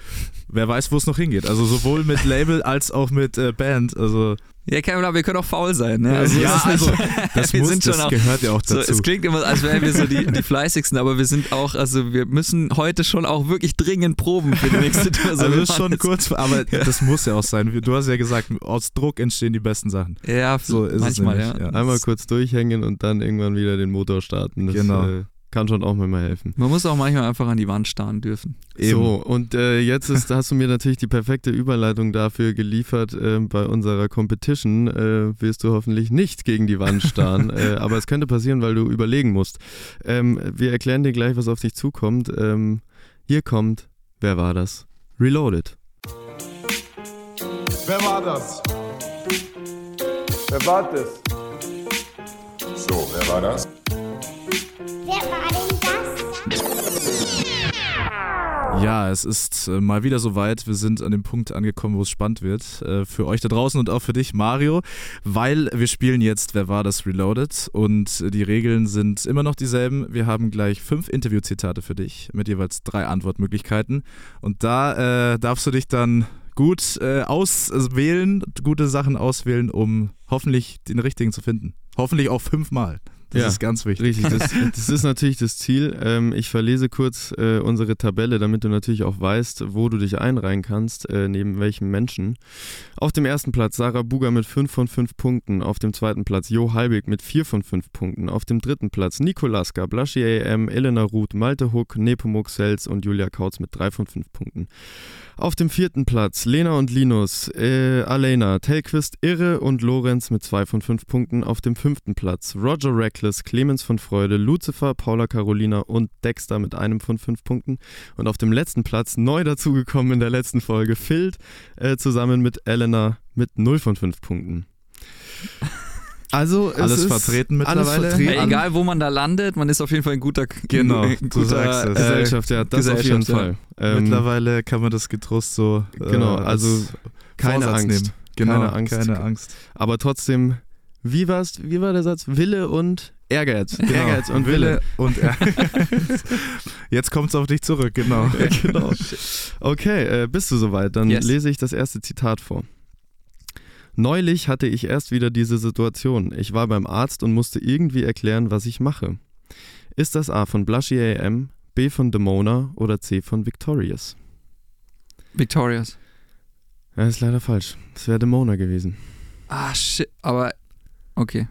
Speaker 3: wer weiß, wo es noch hingeht. Also sowohl mit Label als auch mit äh, Band. Also
Speaker 1: Ja, kein Problem, wir können auch faul sein. Ne? Also,
Speaker 3: ja, also das,
Speaker 1: wir
Speaker 3: muss,
Speaker 1: sind schon
Speaker 3: das
Speaker 1: auch,
Speaker 3: gehört ja auch
Speaker 1: So,
Speaker 3: dazu.
Speaker 1: es klingt immer, als wären wir so die, die fleißigsten, aber wir sind auch, also wir müssen heute schon auch wirklich dringend proben für die nächste Tour.
Speaker 3: also das ist
Speaker 1: machen
Speaker 3: schon kurz, aber das muss ja auch sein. Du hast ja gesagt, aus Druck entstehen die besten Sachen.
Speaker 1: Ja,
Speaker 3: So ist
Speaker 1: manchmal,
Speaker 3: es nämlich.
Speaker 1: ja.
Speaker 2: Einmal kurz durchhängen und dann irgendwann wieder den Motor starten. Das
Speaker 3: Genau.
Speaker 2: äh, kann schon auch mal helfen.
Speaker 1: Man muss auch manchmal einfach an die Wand starren dürfen.
Speaker 2: So, und äh, jetzt ist, hast du mir natürlich die perfekte Überleitung dafür geliefert. Äh, bei unserer Competition äh, wirst du hoffentlich nicht gegen die Wand starren, äh, aber es könnte passieren, weil du überlegen musst. Ähm, wir erklären dir gleich, was auf dich zukommt. Ähm, hier kommt, wer war das? Reloaded.
Speaker 4: Wer war das? Wer war das? So, wer war das?
Speaker 5: Wer war denn das?
Speaker 3: Ja, es ist äh, mal wieder soweit. Wir sind an dem Punkt angekommen, wo es spannend wird. Äh, für euch da draußen und auch für dich, Mario, weil wir spielen jetzt Wer war das Reloaded? Und die Regeln sind immer noch dieselben. Wir haben gleich fünf Interviewzitate für dich mit jeweils drei Antwortmöglichkeiten. Und da äh, darfst du dich dann gut äh, auswählen, gute Sachen auswählen, um hoffentlich den richtigen zu finden. Hoffentlich auch fünfmal. Das
Speaker 2: Ja,
Speaker 3: ist ganz wichtig.
Speaker 2: Richtig, das, das ist natürlich das Ziel. Ähm, ich verlese kurz äh, unsere Tabelle, damit du natürlich auch weißt, wo du dich einreihen kannst, äh, neben welchem Menschen. Auf dem ersten Platz Sarah Buger mit 5 von 5 Punkten. Auf dem zweiten Platz Jo Halbig mit 4 von 5 Punkten. Auf dem dritten Platz Nico Laska, Blaschi AM, Elena Ruth, Malte Huck, Nepomuk Sels und Julia Kautz mit 3 von 5 Punkten. Auf dem vierten Platz Lena und Linus, äh, Alena, Telquist Irre und Lorenz mit 2 von 5 Punkten. Auf dem fünften Platz Roger Reckless, Clemens von Freude, Lucifer, Paula Carolina und Dexter mit einem von 5 Punkten. Und auf dem letzten Platz, neu dazugekommen in der letzten Folge, Filt äh, zusammen mit Elena mit 0 von 5 Punkten. Also es
Speaker 3: Alles
Speaker 2: ist
Speaker 3: vertreten
Speaker 2: alles
Speaker 3: mittlerweile?
Speaker 2: vertreten.
Speaker 1: Ey, egal, wo man da landet, man ist auf jeden Fall ein guter,
Speaker 3: Genau,
Speaker 1: ein
Speaker 3: du
Speaker 1: guter
Speaker 3: sagst es.
Speaker 1: äh,
Speaker 2: Gesellschaft, ja, das auf jeden
Speaker 1: Gesellschaft, ja.
Speaker 2: Fall. Ähm,
Speaker 3: Mittlerweile kann man das getrost so. äh,
Speaker 2: Genau,
Speaker 3: als
Speaker 2: also keine
Speaker 3: Vorsatz
Speaker 2: Angst.
Speaker 3: Nehmen. Genau,
Speaker 2: Keine Angst.
Speaker 3: Keine Angst.
Speaker 2: Aber trotzdem, wie war's, wie war der Satz? Wille und Ehrgeiz.
Speaker 3: Genau.
Speaker 2: Ehrgeiz und Wille.
Speaker 3: und Jetzt kommt es auf dich zurück, genau.
Speaker 2: genau. Okay, äh, bist du soweit? Dann
Speaker 1: Yes.
Speaker 2: lese ich das erste Zitat vor. Neulich hatte ich erst wieder diese Situation. Ich war beim Arzt und musste irgendwie erklären, was ich mache. Ist das A von Blushy AM, B von Demona oder C von Victorious?
Speaker 1: Victorious.
Speaker 2: Ja, ist leider falsch. Das wäre Demona gewesen.
Speaker 1: Ah, shit, aber okay.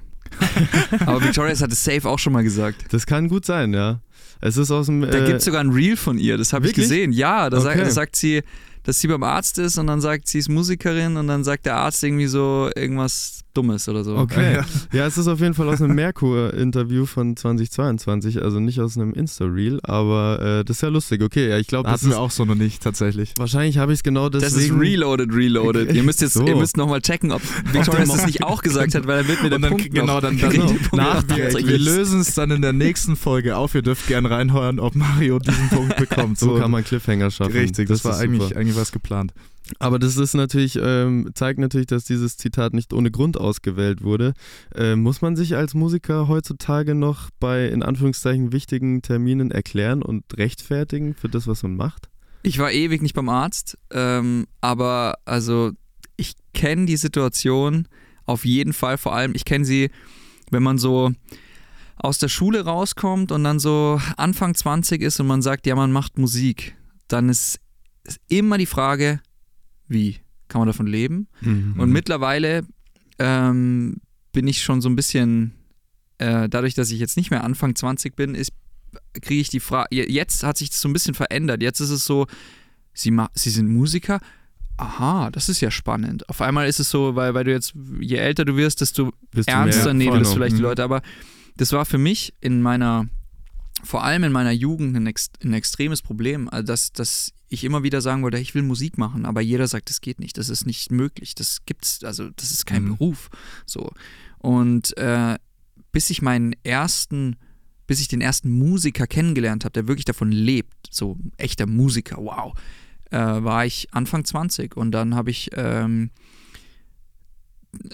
Speaker 1: aber Victorious hat es safe auch schon mal gesagt.
Speaker 2: Das kann gut sein, ja. Es ist aus dem.
Speaker 1: Da
Speaker 2: äh,
Speaker 1: gibt es sogar ein Reel von ihr, das habe ich gesehen. Ja, da, sagt,
Speaker 2: Okay.
Speaker 1: da sagt sie, dass sie beim Arzt ist und dann sagt sie ist Musikerin und dann sagt der Arzt irgendwie so irgendwas Dummes oder so.
Speaker 2: Okay.
Speaker 3: Ja.
Speaker 2: Es ist auf jeden Fall aus einem Merkur-Interview von 2022, also nicht aus einem Insta-Reel, aber äh, das ist ja lustig. Okay, ja, ich glaube, das
Speaker 3: Hatten
Speaker 2: ist.
Speaker 3: wir auch so noch nicht, tatsächlich.
Speaker 2: Wahrscheinlich habe ich es genau
Speaker 1: Das
Speaker 2: deswegen.
Speaker 1: ist Reloaded, Reloaded. Ihr müsst jetzt,
Speaker 2: So.
Speaker 1: ihr müsst nochmal checken, ob Victorious das nicht auch gesagt hat, weil er wird mir der
Speaker 3: dann,
Speaker 1: Punkt
Speaker 3: genau,
Speaker 1: noch,
Speaker 3: dann, dann
Speaker 1: die Punkte
Speaker 2: nach-
Speaker 3: wir, lösen es dann in der nächsten Folge auf. Ihr dürft gerne reinhören, ob Mario diesen Punkt bekommt.
Speaker 2: So kann man Cliffhanger schaffen.
Speaker 3: Richtig, das, war
Speaker 2: ist
Speaker 3: eigentlich, eigentlich was geplant.
Speaker 2: Aber das ist natürlich, ähm, zeigt natürlich, dass dieses Zitat nicht ohne Grund ausgewählt wurde. Äh, muss man sich als Musiker heutzutage noch bei in Anführungszeichen wichtigen Terminen erklären und rechtfertigen für das, was man macht?
Speaker 1: Ich war ewig nicht beim Arzt, ähm, aber also ich kenne die Situation auf jeden Fall. Vor allem, ich kenne sie, wenn man so aus der Schule rauskommt und dann so Anfang 20 ist und man sagt, ja, man macht Musik, dann ist, ist immer die Frage, wie? Kann man davon leben? Und mittlerweile ähm, bin ich schon so ein bisschen, äh, dadurch, dass ich jetzt nicht mehr Anfang 20 bin, ist, kriege ich die Frage, jetzt hat sich das so ein bisschen verändert. Jetzt ist es so, Sie, Sie sind Musiker? Aha, das ist ja spannend. Auf einmal ist es so, weil, weil du jetzt, je älter du wirst, desto
Speaker 2: Bist
Speaker 1: ernster nehmen
Speaker 2: genau.
Speaker 1: vielleicht die
Speaker 2: Mhm.
Speaker 1: Leute. Aber das war für mich in meiner, vor allem in meiner Jugend ein, ein extremes Problem. Also dass, dass ich immer wieder sagen wollte, ich will Musik machen, aber jeder sagt, das geht nicht, das ist nicht möglich, das gibt's, also das ist kein
Speaker 3: Mhm.
Speaker 1: Beruf. So. Und äh, bis ich meinen ersten, bis ich den ersten Musiker kennengelernt habe, der wirklich davon lebt, so echter Musiker, wow, äh, war ich Anfang 20 und dann habe ich, ähm,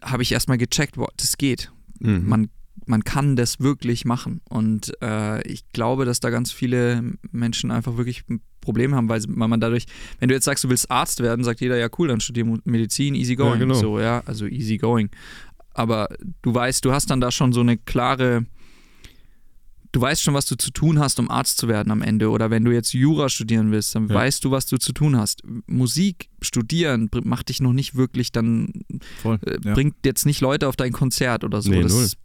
Speaker 1: habe ich erstmal gecheckt, wow, das geht
Speaker 2: Mhm.
Speaker 1: man, man kann das wirklich machen. Und äh, ich glaube, dass da ganz viele Menschen einfach wirklich ein Problem haben, weil, man dadurch, wenn du jetzt sagst, du willst Arzt werden, sagt jeder, ja cool, dann studier Medizin, easy going.
Speaker 2: Ja, genau.
Speaker 1: So, ja, also easy going. Aber du weißt, du hast dann da schon so eine klare, du weißt schon, was du zu tun hast, um Arzt zu werden am Ende. Oder wenn du jetzt Jura studieren willst, dann
Speaker 2: Ja.
Speaker 1: weißt du, was du zu tun hast. Musik studieren macht dich noch nicht wirklich dann
Speaker 3: Voll.
Speaker 1: äh,
Speaker 3: ja.
Speaker 1: bringt jetzt nicht Leute auf dein Konzert oder so.
Speaker 2: Nee,
Speaker 1: das.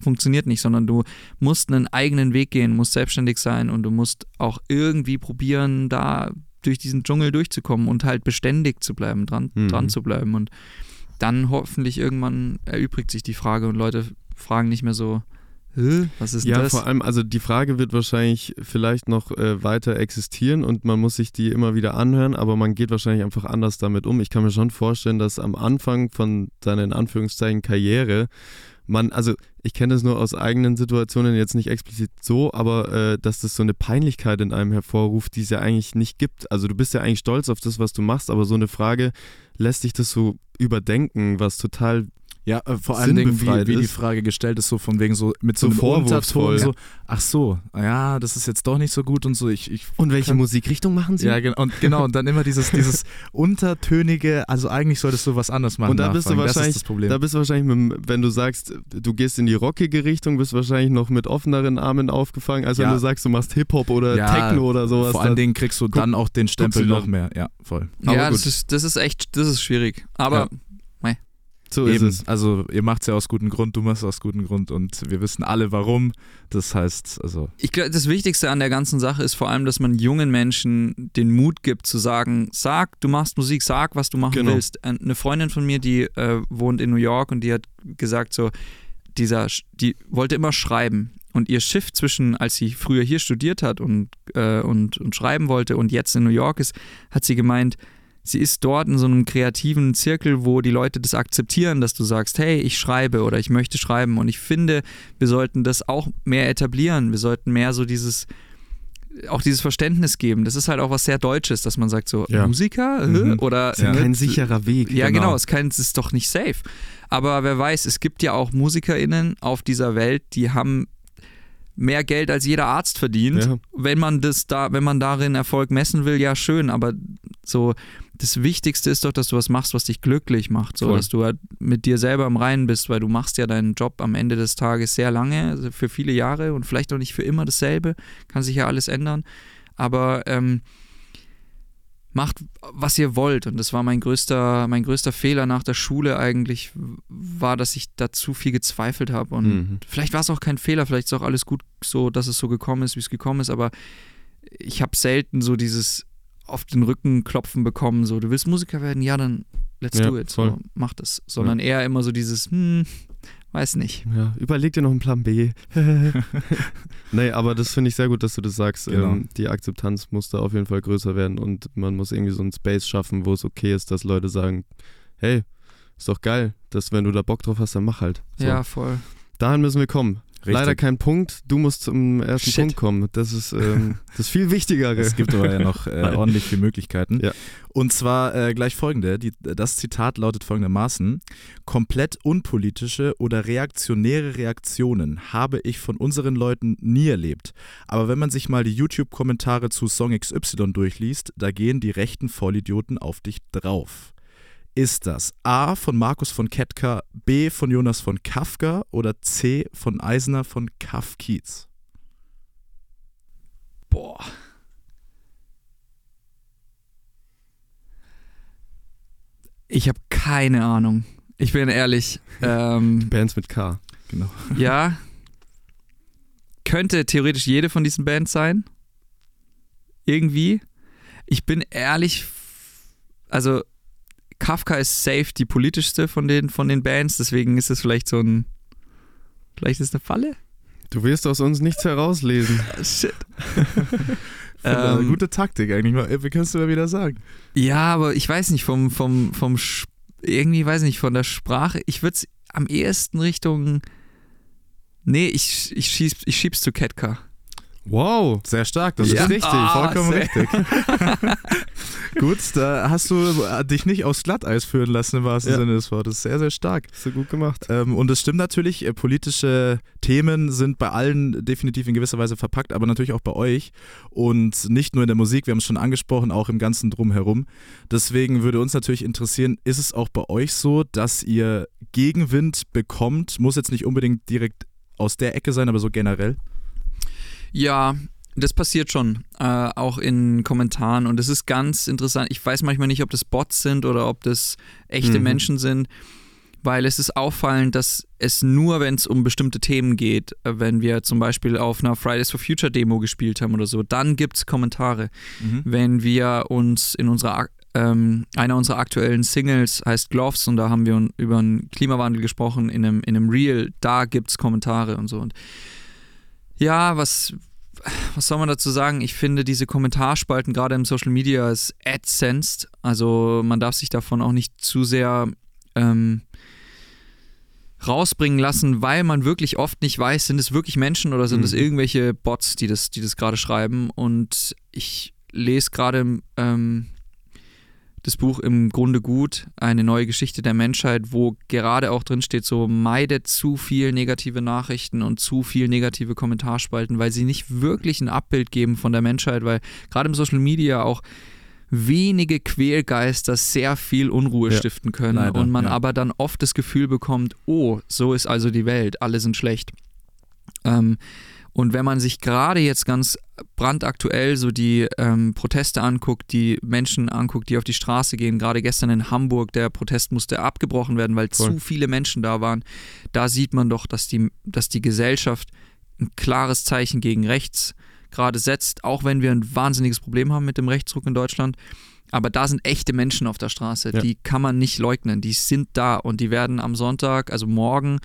Speaker 1: Funktioniert nicht, sondern du musst einen eigenen Weg gehen, musst selbstständig sein und du musst auch irgendwie probieren, da durch diesen Dschungel durchzukommen und halt beständig zu bleiben, dran,
Speaker 2: Mhm.
Speaker 1: dran zu bleiben. Und dann hoffentlich irgendwann erübrigt sich die Frage und Leute fragen nicht mehr so, was ist
Speaker 2: Ja,
Speaker 1: das?
Speaker 2: vor allem, also die Frage wird wahrscheinlich vielleicht noch äh, weiter existieren und man muss sich die immer wieder anhören, aber man geht wahrscheinlich einfach anders damit um. Ich kann mir schon vorstellen, dass am Anfang von seiner in Anführungszeichen Karriere man, also ich kenne das nur aus eigenen Situationen, jetzt nicht explizit so, aber äh, dass das so eine Peinlichkeit in einem hervorruft, die es ja eigentlich nicht gibt. Also du bist ja eigentlich stolz auf das, was du machst, aber so eine Frage lässt dich das so überdenken, was total
Speaker 3: Ja, äh, vor allen Dingen, wie, wie die. Frage gestellt ist, so von wegen so mit so,
Speaker 2: So vorwurfsvoll.
Speaker 3: Unterton, so, ach so, ja, das ist jetzt doch nicht so gut und so. Ich, ich
Speaker 2: Und welche
Speaker 3: kann-
Speaker 2: Musikrichtung machen sie?
Speaker 3: Ja, genau. Und, genau, und dann immer dieses, dieses untertönige, also eigentlich solltest du was anderes machen.
Speaker 2: Und da bist du wahrscheinlich,
Speaker 3: das ist das Problem.
Speaker 2: da bist du wahrscheinlich, mit, wenn du sagst, du gehst in die rockige Richtung, bist du wahrscheinlich noch mit offeneren Armen aufgefangen, als wenn
Speaker 3: Ja.
Speaker 2: du sagst, du machst Hip-Hop oder
Speaker 3: Ja,
Speaker 2: Techno oder sowas.
Speaker 3: Vor allen Dingen kriegst du dann auch den Stempel noch mehr. Ja, voll.
Speaker 2: Aber
Speaker 1: ja,
Speaker 2: gut.
Speaker 1: das ist, das ist echt, das ist schwierig. Aber
Speaker 2: so ist
Speaker 3: Eben,
Speaker 2: es.
Speaker 3: also ihr macht es ja aus gutem Grund, du machst es aus gutem Grund und wir wissen alle warum. Das heißt, also
Speaker 1: ich glaube, das Wichtigste an der ganzen Sache ist vor allem, dass man jungen Menschen den Mut gibt zu sagen, sag, du machst Musik, sag, was du machen
Speaker 2: Genau.
Speaker 1: willst. Eine Freundin von mir, die äh, wohnt in New York und die hat gesagt so, dieser, die wollte immer schreiben. Und ihr Schiff zwischen, als sie früher hier studiert hat und, äh, und, und schreiben wollte und jetzt in New York ist, hat sie gemeint, sie ist dort in so einem kreativen Zirkel, wo die Leute das akzeptieren, dass du sagst, hey, ich schreibe oder ich möchte schreiben. Und ich finde, wir sollten das auch mehr etablieren. Wir sollten mehr so dieses, auch dieses Verständnis geben. Das ist halt auch was sehr Deutsches, dass man sagt so,
Speaker 2: Ja.
Speaker 1: Musiker
Speaker 3: Mhm.
Speaker 1: oder
Speaker 2: ist ja
Speaker 1: ne,
Speaker 2: kein sicherer Weg.
Speaker 1: ja,
Speaker 3: Genau.
Speaker 1: genau, es, kann, es ist doch nicht safe. Aber wer weiß, es gibt ja auch MusikerInnen auf dieser Welt, die haben mehr Geld als jeder Arzt verdient.
Speaker 2: Ja.
Speaker 1: Wenn man das da, wenn man darin Erfolg messen will, ja schön, aber so das Wichtigste ist doch, dass du was machst, was dich glücklich macht, so
Speaker 2: Voll.
Speaker 1: dass du halt mit dir selber im Reinen bist, weil du machst ja deinen Job am Ende des Tages sehr lange, also für viele Jahre und vielleicht auch nicht für immer dasselbe, kann sich ja alles ändern, aber ähm, macht, was ihr wollt. Und das war mein größter, mein größter Fehler nach der Schule eigentlich, war, dass ich da zu viel gezweifelt habe. Und
Speaker 2: Mhm.
Speaker 1: vielleicht war es auch kein Fehler, vielleicht ist auch alles gut so, dass es so gekommen ist, wie es gekommen ist, aber ich habe selten so dieses auf den Rücken klopfen bekommen, so, du willst Musiker werden, ja, dann let's
Speaker 2: Ja,
Speaker 1: do it,
Speaker 2: voll.
Speaker 1: so, mach das. Sondern eher immer so dieses, hm, weiß nicht.
Speaker 2: Ja, überleg dir noch einen Plan B. nee, aber das finde ich sehr gut, dass du das sagst.
Speaker 3: Genau.
Speaker 2: Ähm, die Akzeptanz muss da auf jeden Fall größer werden und man muss irgendwie so einen Space schaffen, wo es okay ist, dass Leute sagen, hey, ist doch geil, dass wenn du da Bock drauf hast, dann mach halt. So.
Speaker 1: Ja, voll.
Speaker 2: Dahin müssen wir kommen.
Speaker 3: Richtig.
Speaker 2: Leider kein Punkt, du musst zum ersten
Speaker 1: Shit.
Speaker 2: Punkt kommen. Das ist ähm, das viel Wichtigere.
Speaker 3: Es gibt aber ja noch äh, ordentlich viele Möglichkeiten.
Speaker 2: Ja.
Speaker 3: Und zwar äh, gleich folgende. Die, das Zitat lautet folgendermaßen: Komplett unpolitische oder reaktionäre Reaktionen habe ich von unseren Leuten nie erlebt. Aber wenn man sich mal die YouTube-Kommentare zu Song XY durchliest, da gehen die rechten Vollidioten auf dich drauf. Ist das A von Markus von Ketka, B von Jonas von Kafka oder C von Eisner von Kaff Kiez?
Speaker 1: Boah. Ich habe keine Ahnung. Ich bin ehrlich. Ähm,
Speaker 2: Bands mit K.
Speaker 3: Genau.
Speaker 1: ja. Könnte theoretisch jede von diesen Bands sein. Irgendwie. Ich bin ehrlich. Also, Kafka ist safe die politischste von den, von den Bands. Deswegen ist es vielleicht so ein. Vielleicht ist es eine Falle?
Speaker 2: Du wirst aus uns nichts herauslesen.
Speaker 1: Shit.
Speaker 3: Der,
Speaker 1: Ähm,
Speaker 3: gute Taktik eigentlich. Wie kannst du da wieder sagen?
Speaker 1: Ja, aber ich weiß nicht, vom, vom, vom irgendwie weiß nicht, von der Sprache, ich würde es am ehesten Richtung. Nee, ich, ich, schieß, ich schieb's zu Ketka.
Speaker 2: Wow.
Speaker 3: Sehr stark, das
Speaker 2: Ja.
Speaker 3: ist richtig,
Speaker 1: Ah,
Speaker 3: vollkommen richtig. Gut, da hast du äh, dich nicht aufs Glatteis führen lassen im wahrsten
Speaker 2: Ja.
Speaker 3: Sinne des Wortes. Sehr, sehr stark.
Speaker 2: Hast du gut gemacht.
Speaker 3: Ähm, und es stimmt natürlich, äh, politische Themen sind bei allen definitiv in gewisser Weise verpackt, aber natürlich auch bei euch. Und nicht nur in der Musik, wir haben es schon angesprochen, auch im ganzen Drumherum. Deswegen würde uns natürlich interessieren, ist es auch bei euch so, dass ihr Gegenwind bekommt? Muss jetzt nicht unbedingt direkt aus der Ecke sein, aber so generell?
Speaker 1: Ja, das passiert schon, äh, auch in Kommentaren. Und es ist ganz interessant. Ich weiß manchmal nicht, ob das Bots sind oder ob das echte
Speaker 2: Mhm.
Speaker 1: Menschen sind, weil es ist auffallend, dass es nur, wenn es um bestimmte Themen geht, äh, wenn wir zum Beispiel auf einer Fridays for Future Demo gespielt haben oder so, dann gibt es Kommentare. wenn wir uns in unserer ähm, einer unserer aktuellen Singles heißt Gloves und da haben wir über den Klimawandel gesprochen in einem, in einem Reel, da gibt es Kommentare und so. Und ja, was, was soll man dazu sagen? Ich finde diese Kommentarspalten gerade im Social Media ist AdSensed. Also man darf sich davon auch nicht zu sehr ähm, rausbringen lassen, weil man wirklich oft nicht weiß, sind es wirklich Menschen oder sind es
Speaker 2: Mhm.
Speaker 1: irgendwelche Bots, die das, die das gerade schreiben. Und ich lese gerade ähm, das Buch im Grunde gut, eine neue Geschichte der Menschheit, wo gerade auch drin steht, so meidet zu viel negative Nachrichten und zu viel negative Kommentarspalten, weil sie nicht wirklich ein Abbild geben von der Menschheit, weil gerade im Social Media auch wenige Quälgeister sehr viel Unruhe
Speaker 2: Ja,
Speaker 1: stiften können
Speaker 3: leider,
Speaker 1: und man
Speaker 3: ja.
Speaker 1: aber dann oft das Gefühl bekommt, oh, so ist also die Welt, alle sind schlecht. Ähm, und wenn man sich gerade jetzt ganz brandaktuell so die ähm, Proteste anguckt, die Menschen anguckt, die auf die Straße gehen, gerade gestern in Hamburg, der Protest musste abgebrochen werden, weil
Speaker 2: Voll.
Speaker 1: zu viele Menschen da waren, da sieht man doch, dass die, dass die Gesellschaft ein klares Zeichen gegen rechts gerade setzt, auch wenn wir ein wahnsinniges Problem haben mit dem Rechtsruck in Deutschland. Aber da sind echte Menschen auf der Straße,
Speaker 2: Ja.
Speaker 1: die kann man nicht leugnen, die sind da und die werden am Sonntag, also morgen,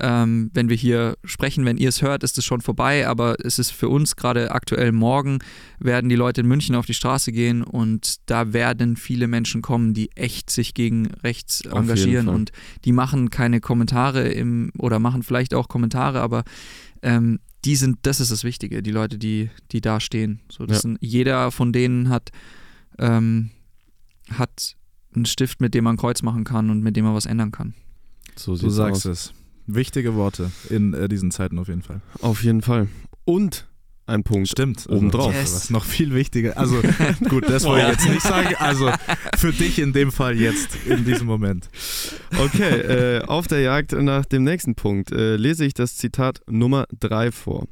Speaker 1: ähm, wenn wir hier sprechen, wenn ihr es hört, ist es schon vorbei, aber es ist für uns gerade aktuell morgen, werden die Leute in München auf die Straße gehen und da werden viele Menschen kommen, die echt sich gegen rechts
Speaker 2: jeden
Speaker 1: engagieren und die machen keine Kommentare im oder machen vielleicht auch Kommentare, aber ähm, die sind, das ist das Wichtige, die Leute, die, die da stehen. So,
Speaker 2: Ja.
Speaker 1: sind, jeder von denen hat, ähm, hat einen Stift, mit dem man ein Kreuz machen kann und mit dem man was ändern kann.
Speaker 2: So
Speaker 3: Du sagst
Speaker 2: aus.
Speaker 3: es. Wichtige Worte in äh, diesen Zeiten auf jeden Fall.
Speaker 2: Auf jeden Fall. Und ein Punkt.
Speaker 3: Stimmt.
Speaker 2: Obendrauf.
Speaker 3: Also, Was noch viel wichtiger. Also gut, das wollte ich jetzt nicht sagen. Also für dich in dem Fall jetzt, in diesem Moment.
Speaker 2: Okay, äh, auf der Jagd nach dem nächsten Punkt äh, lese ich das Zitat Nummer 3 vor.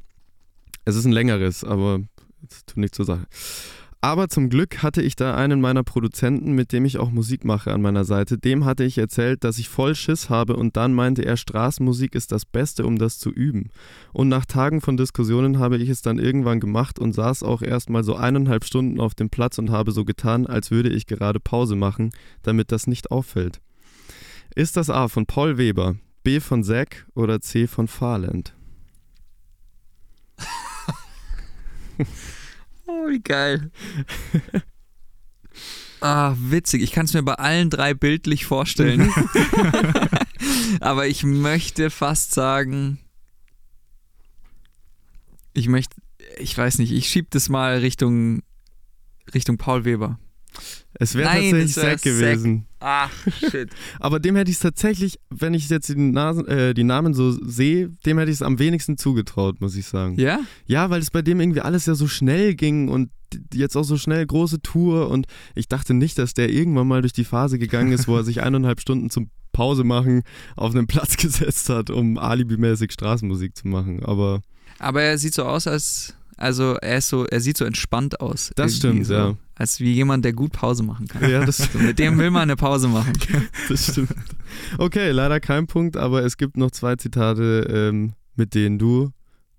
Speaker 2: Es ist ein längeres, aber es tut nichts zur Sache. Aber zum Glück hatte ich da einen meiner Produzenten, mit dem ich auch Musik mache, an meiner Seite. Dem hatte ich erzählt, dass ich voll Schiss habe und dann meinte er, Straßenmusik ist das Beste, um das zu üben. Und nach Tagen von Diskussionen habe ich es dann irgendwann gemacht und saß auch erst mal so eineinhalb Stunden auf dem Platz und habe so getan, als würde ich gerade Pause machen, damit das nicht auffällt. Ist das A von Paul Weber, B von Zack oder C von Farland?
Speaker 1: Oh, wie geil. ah, witzig. Ich kann es mir bei allen drei bildlich vorstellen. Aber ich möchte fast sagen, ich möchte, ich weiß nicht, ich schieb das mal Richtung, Richtung Paul Weber.
Speaker 2: Es wäre tatsächlich
Speaker 1: es wär
Speaker 2: Zack gewesen.
Speaker 1: Ach, shit.
Speaker 2: Aber dem hätte ich es tatsächlich, wenn ich jetzt die, Nasen, äh, die Namen so sehe, dem hätte ich es am wenigsten zugetraut, muss ich sagen.
Speaker 1: Ja?
Speaker 2: Ja, weil es bei dem irgendwie alles ja so schnell ging und jetzt auch so schnell große Tour und ich dachte nicht, dass der irgendwann mal durch die Phase gegangen ist, wo er sich eineinhalb Stunden zum Pause machen auf einen Platz gesetzt hat, um alibimäßig Straßenmusik zu machen. Aber
Speaker 1: Aber er sieht so aus, als, also er ist so, er sieht so entspannt aus.
Speaker 2: Das stimmt,
Speaker 1: so,
Speaker 2: ja.
Speaker 1: Als wie jemand, der gut Pause machen kann.
Speaker 2: ja, das,
Speaker 1: So, mit dem will man eine Pause machen.
Speaker 2: das stimmt. Okay, leider kein Punkt, aber es gibt noch zwei Zitate, ähm, mit denen du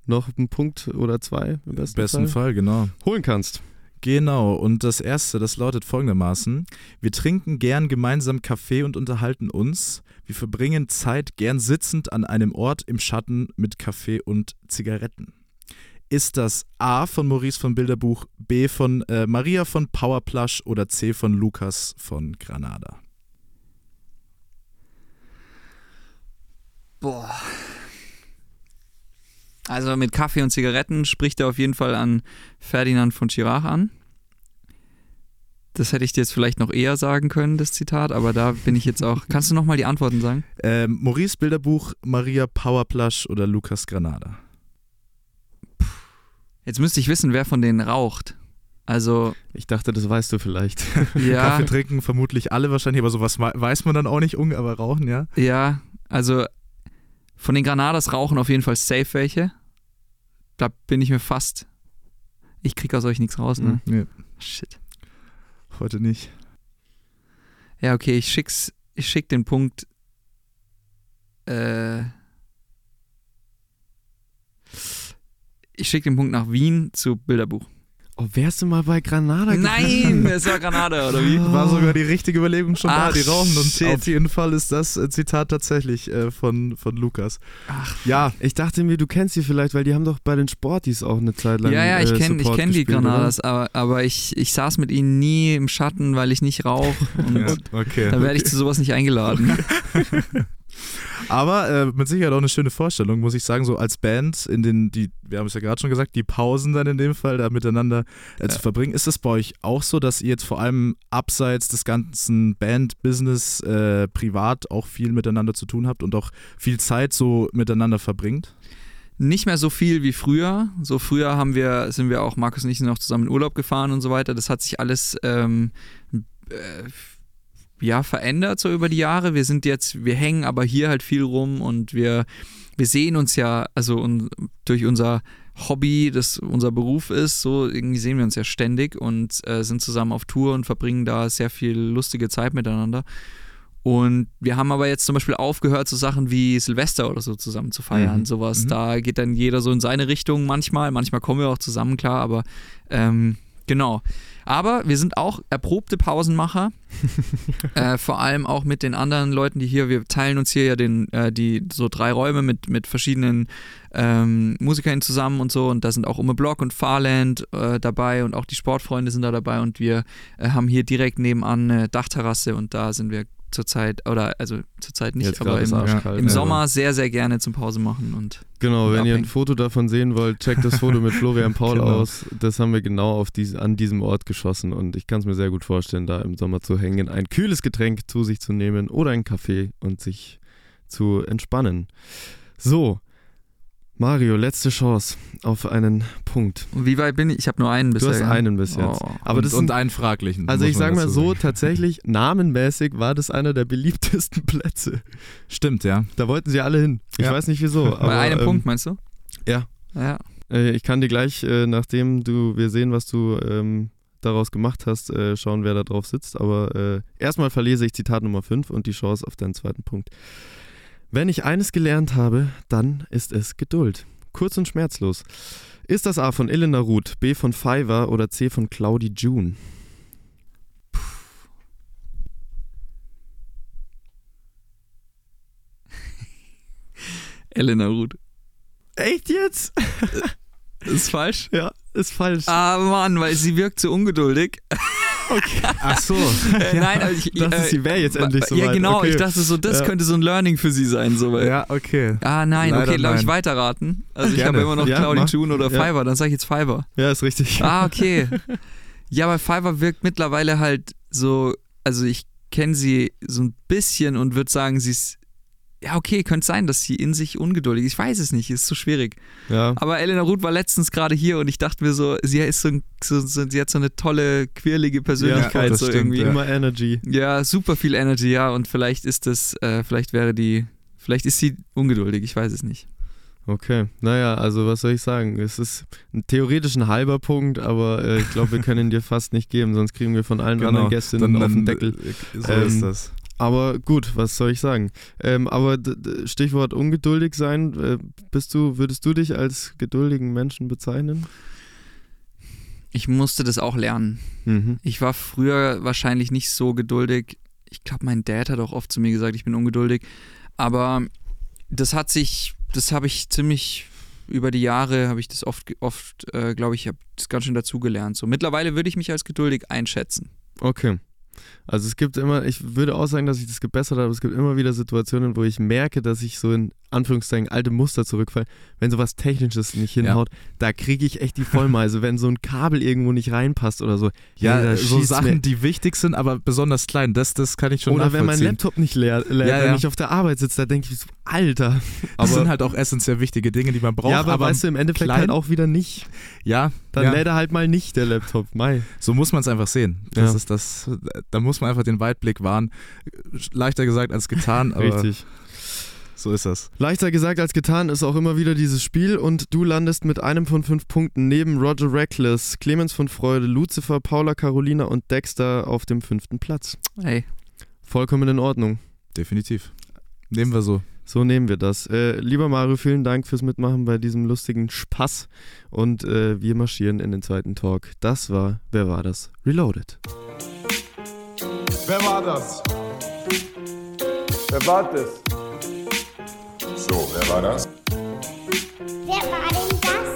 Speaker 2: noch einen Punkt oder zwei im besten,
Speaker 3: Besten
Speaker 2: Fall
Speaker 3: Fall, genau.
Speaker 2: holen kannst.
Speaker 3: Genau, und das erste, das lautet folgendermaßen: Wir trinken gern gemeinsam Kaffee und unterhalten uns. Wir verbringen Zeit gern sitzend an einem Ort im Schatten mit Kaffee und Zigaretten. Ist das A von Maurice von Bilderbuch, B von äh, Maria von Powerplush oder C von Lukas von Granada?
Speaker 1: Boah. Also mit Kaffee und Zigaretten spricht er auf jeden Fall an Ferdinand von Chirac an. Das hätte ich dir jetzt vielleicht noch eher sagen können, das Zitat, aber da bin ich jetzt auch. Kannst du nochmal die Antworten sagen?
Speaker 3: Ähm, Maurice Bilderbuch, Maria Powerplush oder Lukas Granada?
Speaker 1: Jetzt müsste ich wissen, wer von denen raucht. Also,
Speaker 2: Ich dachte, das weißt du vielleicht.
Speaker 1: ja,
Speaker 3: Kaffee trinken vermutlich alle wahrscheinlich, aber sowas wei- weiß man dann auch nicht, aber rauchen, ja.
Speaker 1: ja, also von den Granadas rauchen auf jeden Fall safe welche. Da bin ich mir fast. Ich krieg aus euch nichts raus, ne?
Speaker 3: Nee,
Speaker 1: Shit.
Speaker 3: heute nicht.
Speaker 1: Ja, okay, ich schick's, ich schick den Punkt. Äh, ich schick den Punkt nach Wien zu Bilderbuch.
Speaker 2: Oh, wärst du mal bei Granada
Speaker 1: Nein, es war Granada, oder wie?
Speaker 3: War sogar die richtige Überlegung schon da,
Speaker 1: Ach,
Speaker 3: die rauchen und
Speaker 1: shit.
Speaker 3: auf jeden Fall ist das äh, Zitat tatsächlich äh, von, von Lukas.
Speaker 1: Ach,
Speaker 3: Ja,
Speaker 2: Ich dachte mir, du kennst sie vielleicht, weil die haben doch bei den Sportis auch eine Zeit lang
Speaker 1: ja, ja, ich
Speaker 2: äh,
Speaker 1: kenne kenn die
Speaker 2: gespielt, oder?
Speaker 1: Granadas, aber, aber ich, ich saß mit ihnen nie im Schatten, weil ich nicht rauche. Und
Speaker 3: ja okay.
Speaker 1: da werde ich zu sowas nicht eingeladen.
Speaker 3: Aber äh, mit Sicherheit auch eine schöne Vorstellung, muss ich sagen, so als Band in den, die, wir haben es ja gerade schon gesagt, die Pausen dann in dem Fall da miteinander äh, zu verbringen. Ist es bei euch auch so, dass ihr jetzt vor allem abseits des ganzen Band-Business äh, privat auch viel miteinander zu tun habt und auch viel Zeit so miteinander verbringt?
Speaker 1: Nicht mehr so viel wie früher. So früher haben wir, sind wir auch, Markus und ich sind auch zusammen in Urlaub gefahren und so weiter. Das hat sich alles ähm, äh, ja, verändert so über die Jahre. Wir sind jetzt, wir hängen aber hier halt viel rum und wir, wir sehen uns ja, also un, durch unser Hobby, das unser Beruf ist, so irgendwie sehen wir uns ja ständig und äh, sind zusammen auf Tour und verbringen da sehr viel lustige Zeit miteinander. Und wir haben aber jetzt zum Beispiel aufgehört, so Sachen wie Silvester oder so zusammen zu feiern.
Speaker 2: Mhm.
Speaker 1: Sowas.
Speaker 3: Mhm.
Speaker 1: Da geht dann jeder so in seine Richtung manchmal. Manchmal kommen wir auch zusammen, klar, aber ähm, genau. Aber wir sind auch erprobte Pausenmacher. äh, vor allem auch mit den anderen Leuten, die hier, wir teilen uns hier ja den, äh, die so drei Räume mit, mit verschiedenen ähm, Musikern zusammen und so. Und da sind auch Ume Block und Farland äh, dabei und auch die Sportfreunde sind da dabei. Und wir äh, haben hier direkt nebenan eine Dachterrasse und da sind wir zurzeit, oder also zurzeit nicht,
Speaker 2: Jetzt
Speaker 1: aber im,
Speaker 2: arschkalt.
Speaker 1: im
Speaker 2: Ja.
Speaker 1: Sommer sehr, sehr gerne zum Pause machen. Und
Speaker 2: Genau,
Speaker 1: und
Speaker 2: wenn ihr ein
Speaker 1: abhängen.
Speaker 2: Foto davon sehen wollt, checkt das Foto mit Florian Paul
Speaker 3: Genau.
Speaker 2: aus. Das haben wir genau auf diese, an diesem Ort geschossen und ich kann es mir sehr gut vorstellen, da im Sommer zu hängen, ein kühles Getränk zu sich zu nehmen oder einen Kaffee und sich zu entspannen. So, Mario, letzte Chance auf einen Punkt.
Speaker 1: wie weit bin ich? Ich habe nur einen bisher.
Speaker 2: Du hast einen bis jetzt.
Speaker 1: Oh.
Speaker 2: Aber
Speaker 3: und,
Speaker 2: das
Speaker 3: und
Speaker 2: sind,
Speaker 3: einen fraglichen.
Speaker 2: also ich
Speaker 3: man
Speaker 2: sag mal so,
Speaker 3: sagen.
Speaker 2: tatsächlich namenmäßig war das einer der beliebtesten Plätze.
Speaker 3: Stimmt, ja.
Speaker 2: Da wollten sie alle hin. Ich
Speaker 3: Ja.
Speaker 2: weiß nicht wieso. Aber,
Speaker 1: Bei einem
Speaker 2: ähm,
Speaker 1: Punkt, meinst du?
Speaker 2: ja.
Speaker 1: Ja.
Speaker 2: Äh, ich kann dir gleich, äh, nachdem du wir sehen, was du ähm, daraus gemacht hast, äh, schauen, wer da drauf sitzt. Aber äh, erstmal verlese ich Zitat Nummer 5 und die Chance auf deinen zweiten Punkt. Wenn ich eines gelernt habe, dann ist es Geduld. Kurz und schmerzlos. Ist das A von Elena Ruth, B von Fiverr oder C von Claudi June?
Speaker 1: Elena Ruth.
Speaker 2: Echt jetzt?
Speaker 1: Ist falsch?
Speaker 2: Ja, ist falsch.
Speaker 1: Ah, Mann, weil sie wirkt so ungeduldig.
Speaker 3: Ach so.
Speaker 1: Äh, Nein, also ich,
Speaker 2: Das ist, sie wäre jetzt endlich so
Speaker 1: Ja, genau.
Speaker 2: Okay.
Speaker 1: Ich dachte so, das
Speaker 2: Ja.
Speaker 1: könnte so ein Learning für sie sein. So,
Speaker 3: ja, okay.
Speaker 1: Ah, nein,
Speaker 3: Leider
Speaker 1: okay, darf ich
Speaker 3: nein.
Speaker 1: weiterraten? Also ich
Speaker 3: Gerne.
Speaker 1: habe immer noch
Speaker 2: Ja,
Speaker 1: Claudi
Speaker 2: mach.
Speaker 1: June oder
Speaker 2: Ja.
Speaker 1: Fiverr, dann sage ich jetzt Fiverr.
Speaker 2: Ja, ist richtig.
Speaker 1: Ah, okay. ja, aber Fiverr wirkt mittlerweile halt so, also ich kenne sie so ein bisschen und würde sagen, sie ist, ja okay, könnte sein, dass sie in sich ungeduldig ist. Ich weiß es nicht, ist so schwierig.
Speaker 2: Ja.
Speaker 1: Aber Elena Ruth war letztens gerade hier und ich dachte mir so, sie ist so, ein- so, so sie hat so eine tolle, quirlige Persönlichkeit
Speaker 3: das
Speaker 1: so
Speaker 3: stimmt,
Speaker 1: irgendwie.
Speaker 3: ja.
Speaker 2: Immer Energy.
Speaker 1: Ja, super viel Energy, ja. Und vielleicht ist das, äh, vielleicht wäre die, vielleicht ist sie ungeduldig, ich weiß es nicht.
Speaker 2: Okay, naja, also was soll ich sagen? Es ist ein, theoretisch ein halber Punkt, aber äh, ich glaube, wir können ihn dir fast nicht geben, sonst kriegen wir von allen anderen Gästinnen auf den Deckel.
Speaker 3: äh, So
Speaker 2: Ähm,
Speaker 3: ist das.
Speaker 2: Aber gut, was soll ich sagen? Ähm, aber Stichwort ungeduldig sein, äh, bist du, würdest du dich als geduldigen Menschen bezeichnen?
Speaker 1: Ich musste das auch lernen.
Speaker 2: Mhm.
Speaker 1: Ich war früher wahrscheinlich nicht so geduldig. Ich glaube, mein Dad hat auch oft zu mir gesagt, ich bin ungeduldig. Aber das hat sich, das habe ich ziemlich über die Jahre, habe ich das oft, oft äh, glaube ich, habe das ganz schön dazugelernt. So mittlerweile würde ich mich als geduldig einschätzen.
Speaker 2: Okay. Also es gibt immer, ich würde auch sagen, dass ich das gebessert habe, es gibt immer wieder Situationen, wo ich merke, dass ich so in Anführungszeichen alte Muster zurückfalle. Wenn sowas Technisches nicht hinhaut, da kriege ich echt die Vollmeise, wenn so ein Kabel irgendwo nicht reinpasst oder so.
Speaker 3: Ja,
Speaker 2: da
Speaker 3: so
Speaker 2: schießt
Speaker 3: Sachen,
Speaker 2: mir-
Speaker 3: die wichtig sind, aber besonders klein, das, das kann ich schon
Speaker 2: Oder wenn mein. Laptop nicht leer, leer
Speaker 3: Ja,
Speaker 2: wenn
Speaker 3: ja.
Speaker 2: ich auf der Arbeit sitze, da denke ich so, Alter.
Speaker 3: Das sind
Speaker 2: Aber,
Speaker 3: halt auch essentiell wichtige Dinge, die man braucht.
Speaker 2: ja, aber, weißt du, im Endeffekt
Speaker 3: klein-
Speaker 2: halt auch wieder nicht.
Speaker 3: ja,
Speaker 2: Dann
Speaker 3: ja,
Speaker 2: lädt er halt mal nicht, der Laptop. Mai.
Speaker 3: so muss man es einfach sehen. Das
Speaker 2: Ja.
Speaker 3: ist das, da muss man einfach den Weitblick wahren. Leichter gesagt als getan, aber
Speaker 2: Richtig.
Speaker 3: So ist das.
Speaker 2: Leichter gesagt als getan ist auch immer wieder dieses Spiel und du landest mit einem von fünf Punkten neben Roger Reckless, Clemens von Freude, Lucifer, Paula Carolina und Dexter auf dem fünften Platz.
Speaker 1: Ey,
Speaker 2: Vollkommen in Ordnung.
Speaker 3: Definitiv. Nehmen wir so.
Speaker 2: So nehmen wir das. Äh, lieber Mario, vielen Dank fürs Mitmachen bei diesem lustigen Spaß und äh, wir marschieren in den zweiten Talk. Das war Wer war das? Reloaded.
Speaker 4: Wer war das? Wer war das?
Speaker 5: So, wer war das?
Speaker 6: Wer war denn das?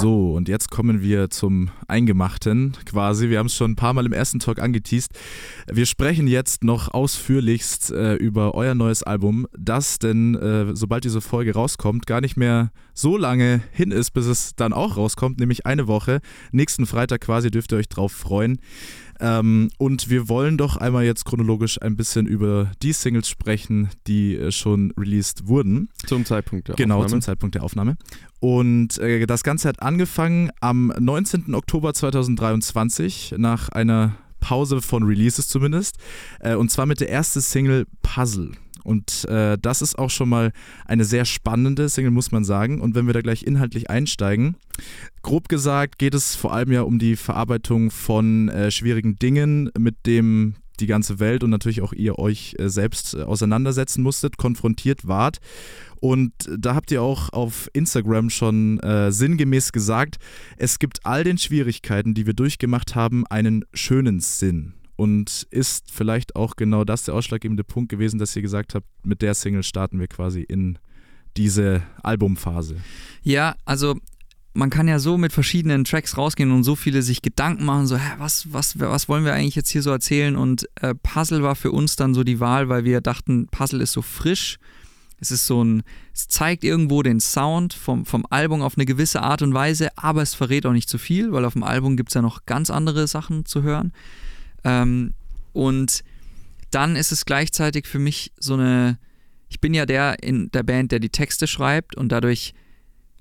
Speaker 3: So, und jetzt kommen wir zum Eingemachten quasi. Wir haben es schon ein paar Mal im ersten Talk angeteased. Wir sprechen jetzt noch ausführlichst äh, über euer neues Album, das denn, äh, sobald diese Folge rauskommt, gar nicht mehr so lange hin ist, bis es dann auch rauskommt, nämlich eine Woche. Nächsten Freitag quasi dürft ihr euch drauf freuen. Ähm, und wir wollen doch einmal jetzt chronologisch ein bisschen über die Singles sprechen, die äh, schon released wurden.
Speaker 2: Zum Zeitpunkt der
Speaker 3: Genau,
Speaker 2: Aufnahme.
Speaker 3: zum Zeitpunkt der Aufnahme. Und äh, das Ganze hat angefangen am 19. Oktober 2023, nach einer Pause von Releases zumindest. Äh, und zwar mit der ersten Single Puzzle. Und äh, das ist auch schon mal eine sehr spannende Single, muss man sagen. Und wenn wir da gleich inhaltlich einsteigen, grob gesagt geht es vor allem ja um die Verarbeitung von äh, schwierigen Dingen, mit dem die ganze Welt und natürlich auch ihr euch äh, selbst äh, auseinandersetzen musstet, konfrontiert wart. Und da habt ihr auch auf Instagram schon äh, sinngemäß gesagt, es gibt all den Schwierigkeiten, die wir durchgemacht haben, einen schönen Sinn. Und ist vielleicht auch genau das der ausschlaggebende Punkt gewesen, dass ihr gesagt habt, mit der Single starten wir quasi in diese Albumphase.
Speaker 1: Ja, also man kann ja so mit verschiedenen Tracks rausgehen und so viele sich Gedanken machen, so, hä, was, was, was wollen wir eigentlich jetzt hier so erzählen? Und äh, Puzzle war für uns dann so die Wahl, weil wir dachten, Puzzle ist so frisch. Es ist so ein, es zeigt irgendwo den Sound vom, vom Album auf eine gewisse Art und Weise, aber es verrät auch nicht zu viel, weil auf dem Album gibt es ja noch ganz andere Sachen zu hören. Ähm, und dann ist es gleichzeitig für mich so eine, ich bin ja der in der Band, der die Texte schreibt und dadurch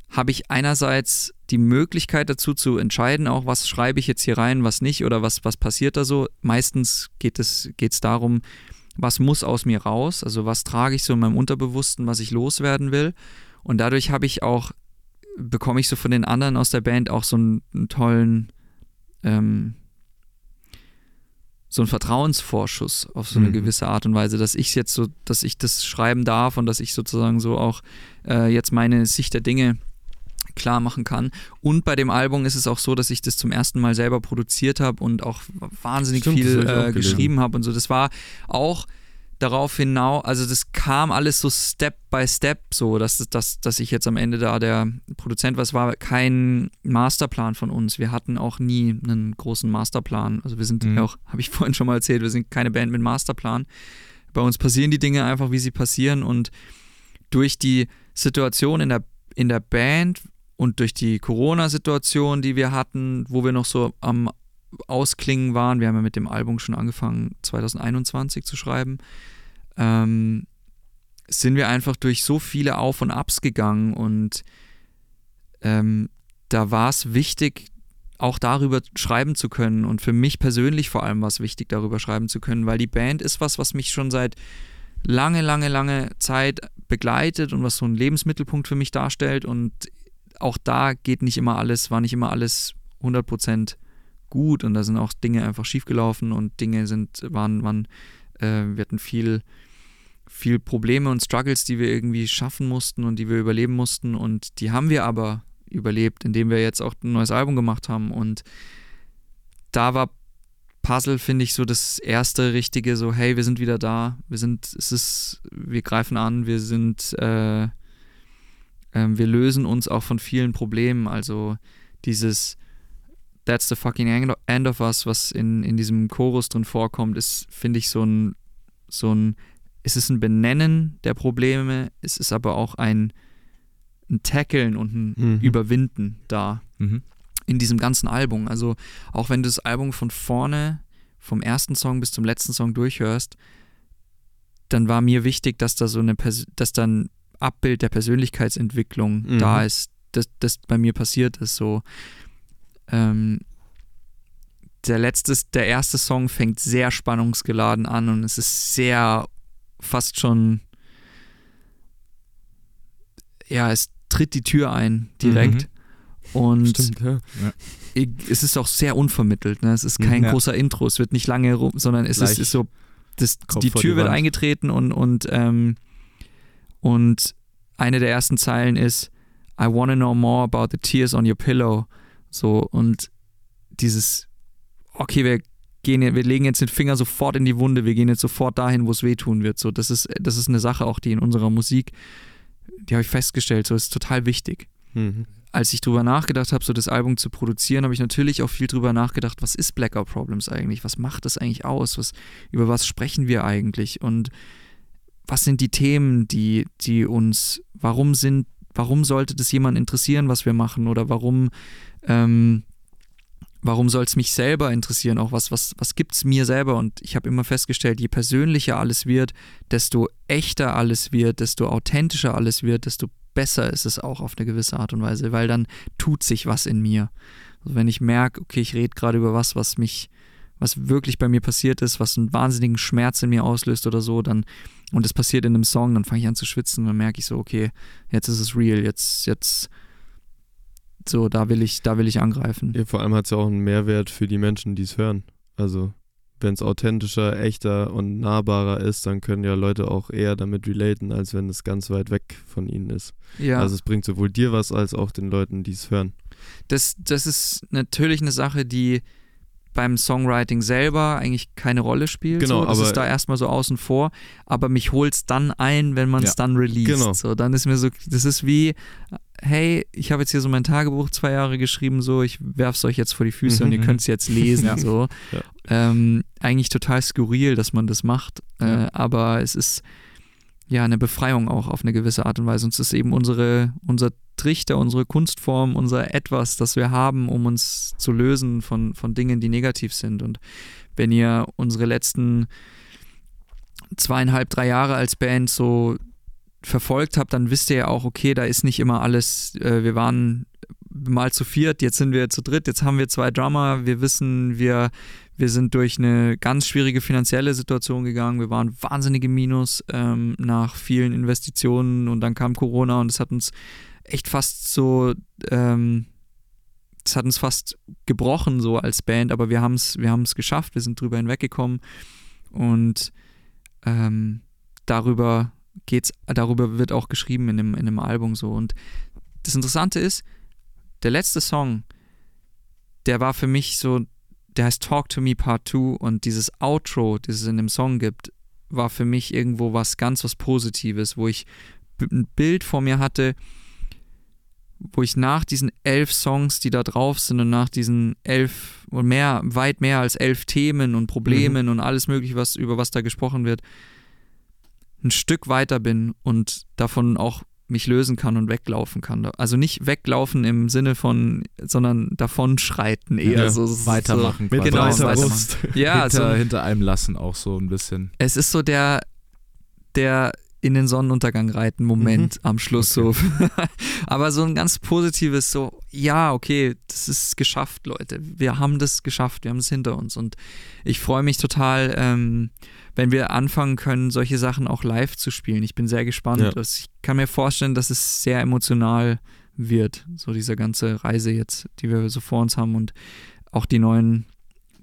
Speaker 1: habe ich einerseits die Möglichkeit dazu zu entscheiden, auch was schreibe ich jetzt hier rein, was nicht oder was, was passiert da so. Meistens geht es geht's darum, was muss aus mir raus, also was trage ich so in meinem Unterbewussten, was ich loswerden will. Und dadurch habe ich auch, bekomme ich so von den anderen aus der Band auch so einen, einen tollen, ähm, so einen Vertrauensvorschuss auf so eine
Speaker 2: Mhm.
Speaker 1: gewisse Art und Weise, dass ich jetzt so, dass ich das schreiben darf und dass ich sozusagen so auch äh, jetzt meine Sicht der Dinge klar machen kann. Und bei dem Album ist es auch so, dass ich das zum ersten Mal selber produziert habe und auch wahnsinnig
Speaker 2: Stimmt,
Speaker 1: viel äh, geschrieben habe und so. Das war auch darauf hinaus, also das kam alles so Step by Step, so dass, dass, dass ich jetzt am Ende da der Produzent war. Es war kein Masterplan von uns. Wir hatten auch nie einen großen Masterplan. Also wir sind
Speaker 3: Mhm.
Speaker 1: auch, habe ich vorhin schon mal erzählt, wir sind keine Band mit Masterplan. Bei uns passieren die Dinge einfach, wie sie passieren und durch die Situation in der, in der Band und durch die Corona-Situation, die wir hatten, wo wir noch so am Ausklingen waren, wir haben ja mit dem Album schon angefangen, 2021 zu schreiben, ähm, sind wir einfach durch so viele Auf und Abs gegangen und ähm, da war es wichtig, auch darüber schreiben zu können und für mich persönlich vor allem war es wichtig, darüber schreiben zu können, weil die Band ist was, was mich schon seit lange, lange, lange Zeit begleitet und was so ein Lebensmittelpunkt für mich darstellt und auch da geht nicht immer alles, war nicht immer alles 100% gut und da sind auch Dinge einfach schiefgelaufen und Dinge sind, waren, waren äh, wir hatten viel, viel Probleme und Struggles, die wir irgendwie schaffen mussten und die wir überleben mussten und die haben wir aber überlebt, indem wir jetzt auch ein neues Album gemacht haben und da war Puzzle, finde ich, so das erste richtige, so, hey, wir sind wieder da, wir sind, es ist, wir greifen an, wir sind, äh, ähm, wir lösen uns auch von vielen Problemen, also dieses That's the fucking end- of us, was in, in diesem Chorus drin vorkommt, ist, finde ich, so ein, so ein, es ist ein Benennen der Probleme, es ist aber auch ein, ein Tackeln und ein
Speaker 2: Mhm.
Speaker 1: Überwinden da
Speaker 3: Mhm.
Speaker 1: in diesem ganzen Album. Also auch wenn du das Album von vorne, vom ersten Song bis zum letzten Song durchhörst, dann war mir wichtig, dass da so eine, Pers dass da ein Abbild der Persönlichkeitsentwicklung
Speaker 2: Mhm.
Speaker 1: da ist, dass das bei mir passiert ist. So ähm, der letzte, der erste Song fängt sehr spannungsgeladen an und es ist sehr fast schon ja, es tritt die Tür ein direkt. Und
Speaker 2: Stimmt, ja.
Speaker 1: ich- es ist auch sehr unvermittelt. Ne? Es ist kein
Speaker 3: Ja.
Speaker 1: großer Intro, es wird nicht lange rum, sondern es ist, ist so, das, die Tür
Speaker 3: die
Speaker 1: wird eingetreten und, und, ähm, und eine der ersten Zeilen ist I wanna know more about the tears on your pillow. So, und dieses, okay, wir gehen, wir legen jetzt den Finger sofort in die Wunde, wir gehen jetzt sofort dahin, wo es wehtun wird. So, das ist, das ist eine Sache auch, die in unserer Musik, die habe ich festgestellt, so ist total wichtig.
Speaker 2: Mhm.
Speaker 1: als ich drüber nachgedacht habe, so das Album zu produzieren, habe ich natürlich auch viel drüber nachgedacht, was ist Blackout Problems eigentlich? Was macht das eigentlich aus? Was, über was sprechen wir eigentlich? Und was sind die Themen, die, die uns, warum sind, warum sollte das jemand interessieren, was wir machen? Oder warum, ähm, warum soll es mich selber interessieren? Auch was, was, was gibt es mir selber? Und ich habe immer festgestellt, je persönlicher alles wird, desto echter alles wird, desto authentischer alles wird, desto besser ist es auch auf eine gewisse Art und Weise, weil dann tut sich was in mir. Also wenn ich merke, okay, ich rede gerade über was, was mich, was wirklich bei mir passiert ist, was einen wahnsinnigen Schmerz in mir auslöst oder so, dann und es passiert in einem Song, dann fange ich an zu schwitzen, dann merke ich so, okay, jetzt ist es real, jetzt, jetzt, so, da will ich, da will ich angreifen.
Speaker 2: Ja, vor allem hat es ja auch einen Mehrwert für die Menschen, die es hören. Also, wenn es authentischer, echter und nahbarer ist, dann können ja Leute auch eher damit relaten, als wenn es ganz weit weg von ihnen ist.
Speaker 1: Ja.
Speaker 2: Also, es bringt sowohl dir was, als auch den Leuten, die es hören.
Speaker 1: das, das ist natürlich eine Sache, die beim Songwriting selber eigentlich keine Rolle spielt.
Speaker 2: Genau,
Speaker 1: so. Das
Speaker 2: aber-
Speaker 1: ist da erstmal so außen vor, aber mich holt es dann ein, wenn man es
Speaker 3: Ja.
Speaker 1: dann released.
Speaker 2: Genau.
Speaker 1: So, dann ist mir so, das ist wie, hey, ich habe jetzt hier so mein Tagebuch zwei Jahre geschrieben, so, ich werf's euch jetzt vor die Füße und ihr
Speaker 3: Mhm.
Speaker 1: könnt es jetzt lesen.
Speaker 3: Ja.
Speaker 1: So.
Speaker 2: Ja.
Speaker 1: Ähm, eigentlich total skurril, dass man das macht, äh, aber es ist ja eine Befreiung auch auf eine gewisse Art und Weise. Und es ist eben unsere, unser Trichter, unsere Kunstform, unser Etwas, das wir haben, um uns zu lösen von, von Dingen, die negativ sind. Und wenn ihr unsere letzten zweieinhalb, drei Jahre als Band so verfolgt habt, dann wisst ihr ja auch, okay, da ist nicht immer alles, äh, wir waren mal zu viert, jetzt sind wir zu dritt, jetzt haben wir zwei Drummer, wir wissen, wir, wir sind durch eine ganz schwierige finanzielle Situation gegangen, wir waren wahnsinnig im Minus ähm, nach vielen Investitionen und dann kam Corona und es hat uns echt fast so, ähm, es hat uns fast gebrochen so als Band, aber wir haben es wir geschafft, wir sind drüber hinweggekommen und ähm, darüber geht's, darüber wird auch geschrieben in dem, in dem Album so. Und das Interessante ist, der letzte Song, der war für mich so, der heißt Talk to Me Part 2 und dieses Outro, das es in dem Song gibt, war für mich irgendwo was ganz was Positives, wo ich ein Bild vor mir hatte, wo ich nach diesen elf Songs, die da drauf sind und nach diesen elf und mehr, weit mehr als elf Themen und Problemen und alles mögliche, was über was da gesprochen wird, ein Stück weiter bin und davon auch mich lösen kann und weglaufen kann. Also nicht weglaufen im Sinne von, sondern davon schreiten eher
Speaker 2: Ja,
Speaker 1: so, so
Speaker 3: weitermachen
Speaker 2: Mit
Speaker 3: quasi.
Speaker 1: Genau, weitermachen. Ja,
Speaker 3: hinter,
Speaker 1: so,
Speaker 3: hinter einem lassen auch so ein bisschen.
Speaker 1: es ist so der, der in den Sonnenuntergang reiten Moment am Schluss so. Aber so ein ganz positives so, ja, okay, das ist geschafft, Leute. Wir haben das geschafft, wir haben es hinter uns. Und ich freue mich total, ähm, wenn wir anfangen können, solche Sachen auch live zu spielen. Ich bin sehr gespannt.
Speaker 2: Ja.
Speaker 1: Das- Ich kann mir vorstellen, dass es sehr emotional wird, so diese ganze Reise jetzt, die wir so vor uns haben und auch die neuen,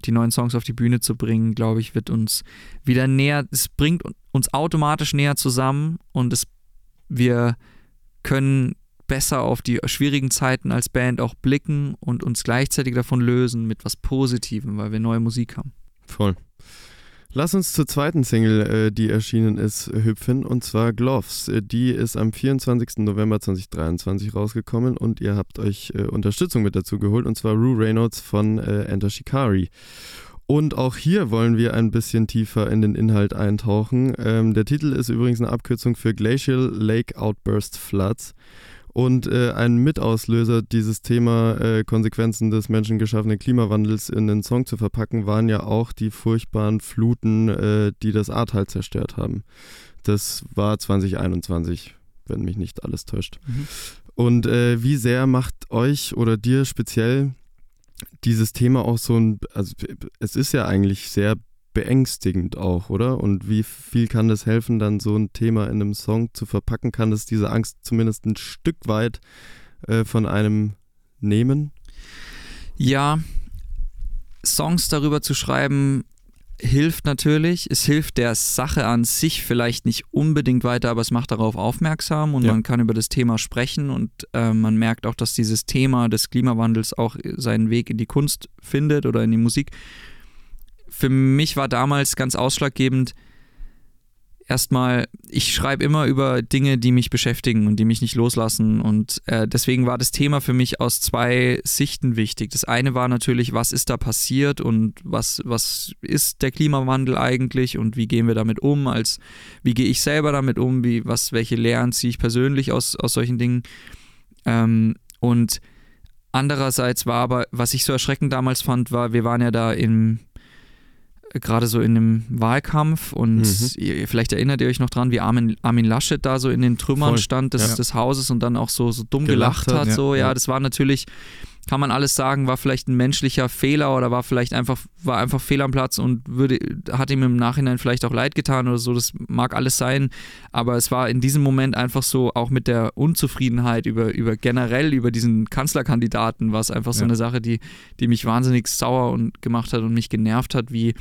Speaker 1: die neuen Songs auf die Bühne zu bringen, glaube ich, wird uns wieder näher, es bringt uns automatisch näher zusammen und es, wir können besser auf die schwierigen Zeiten als Band auch blicken und uns gleichzeitig davon lösen mit was Positivem, weil wir neue Musik haben.
Speaker 2: Voll. Lass uns zur zweiten Single, äh, die erschienen ist, hüpfen, und zwar Gloves. Äh, Die ist am 24. November 2023 rausgekommen und ihr habt euch äh, Unterstützung mit dazu geholt, und zwar Rue Reynolds von Enter Shikari. Und auch hier wollen wir ein bisschen tiefer in den Inhalt eintauchen. Ähm, der Titel ist übrigens eine Abkürzung für Glacial Lake Outburst Floods. Und äh, ein Mitauslöser, dieses Thema äh, Konsequenzen des menschengeschaffenen Klimawandels in den Song zu verpacken, waren ja auch die furchtbaren Fluten, äh, die das Ahrtal zerstört haben. Das war 2021, wenn mich nicht alles täuscht.
Speaker 1: Mhm.
Speaker 2: Und äh, wie sehr macht euch oder dir speziell dieses Thema auch so ein, also es ist ja eigentlich sehr beängstigend auch, oder? Und wie viel kann das helfen, dann so ein Thema in einem Song zu verpacken? Kann es diese Angst zumindest ein Stück weit äh, von einem nehmen?
Speaker 1: Ja, Songs darüber zu schreiben hilft natürlich. Es hilft der Sache an sich vielleicht nicht unbedingt weiter, aber es macht darauf aufmerksam und
Speaker 2: Ja.
Speaker 1: man kann über das Thema sprechen und äh, man merkt auch, dass dieses Thema des Klimawandels auch seinen Weg in die Kunst findet oder in die Musik. Für mich war damals ganz ausschlaggebend, erstmal, ich schreibe immer über Dinge, die mich beschäftigen und die mich nicht loslassen. Und äh, deswegen war das Thema für mich aus zwei Sichten wichtig. Das eine war natürlich, was ist da passiert und was, was ist der Klimawandel eigentlich und wie gehen wir damit um, als wie gehe ich selber damit um, wie, was, welche Lehren ziehe ich persönlich aus, aus solchen Dingen. Ähm, und andererseits war aber, was ich so erschreckend damals fand, war, wir waren ja da im gerade so in einem Wahlkampf und
Speaker 2: Mhm.
Speaker 1: ihr, vielleicht erinnert ihr euch noch dran, wie Armin, Armin Laschet da so in den Trümmern
Speaker 2: Voll.
Speaker 1: stand des,
Speaker 3: Ja.
Speaker 1: des Hauses und dann auch so, so dumm
Speaker 2: Gelacht
Speaker 1: gelacht,
Speaker 2: hat,
Speaker 3: ja,
Speaker 1: so, ja. das war natürlich, kann man alles sagen, war vielleicht ein menschlicher Fehler oder war vielleicht einfach, war einfach fehl am Platz und würde, hat ihm im Nachhinein vielleicht auch leid getan oder so, das mag alles sein, aber es war in diesem Moment einfach so, auch mit der Unzufriedenheit über, über generell über diesen Kanzlerkandidaten, war es einfach so
Speaker 3: Ja.
Speaker 1: eine Sache, die, die mich wahnsinnig sauer und gemacht hat und mich genervt hat, wie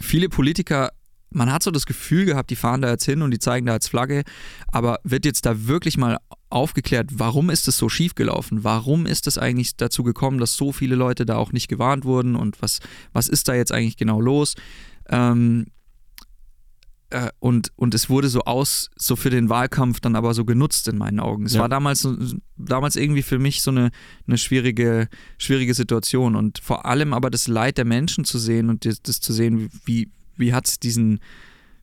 Speaker 1: viele Politiker, man hat so das Gefühl gehabt, die fahren da jetzt hin und die zeigen da als Flagge, aber wird jetzt da wirklich mal aufgeklärt, warum ist es so schief gelaufen? Warum ist es eigentlich dazu gekommen, dass so viele Leute da auch nicht gewarnt wurden und was, was ist da jetzt eigentlich genau los? Ähm, äh, und, und es wurde so aus, so für den Wahlkampf dann aber so genutzt in meinen Augen. Es
Speaker 2: Ja.
Speaker 1: war damals, damals irgendwie für mich so eine, eine schwierige, schwierige Situation und vor allem aber das Leid der Menschen zu sehen und das, das zu sehen, wie, wie hat es diesen,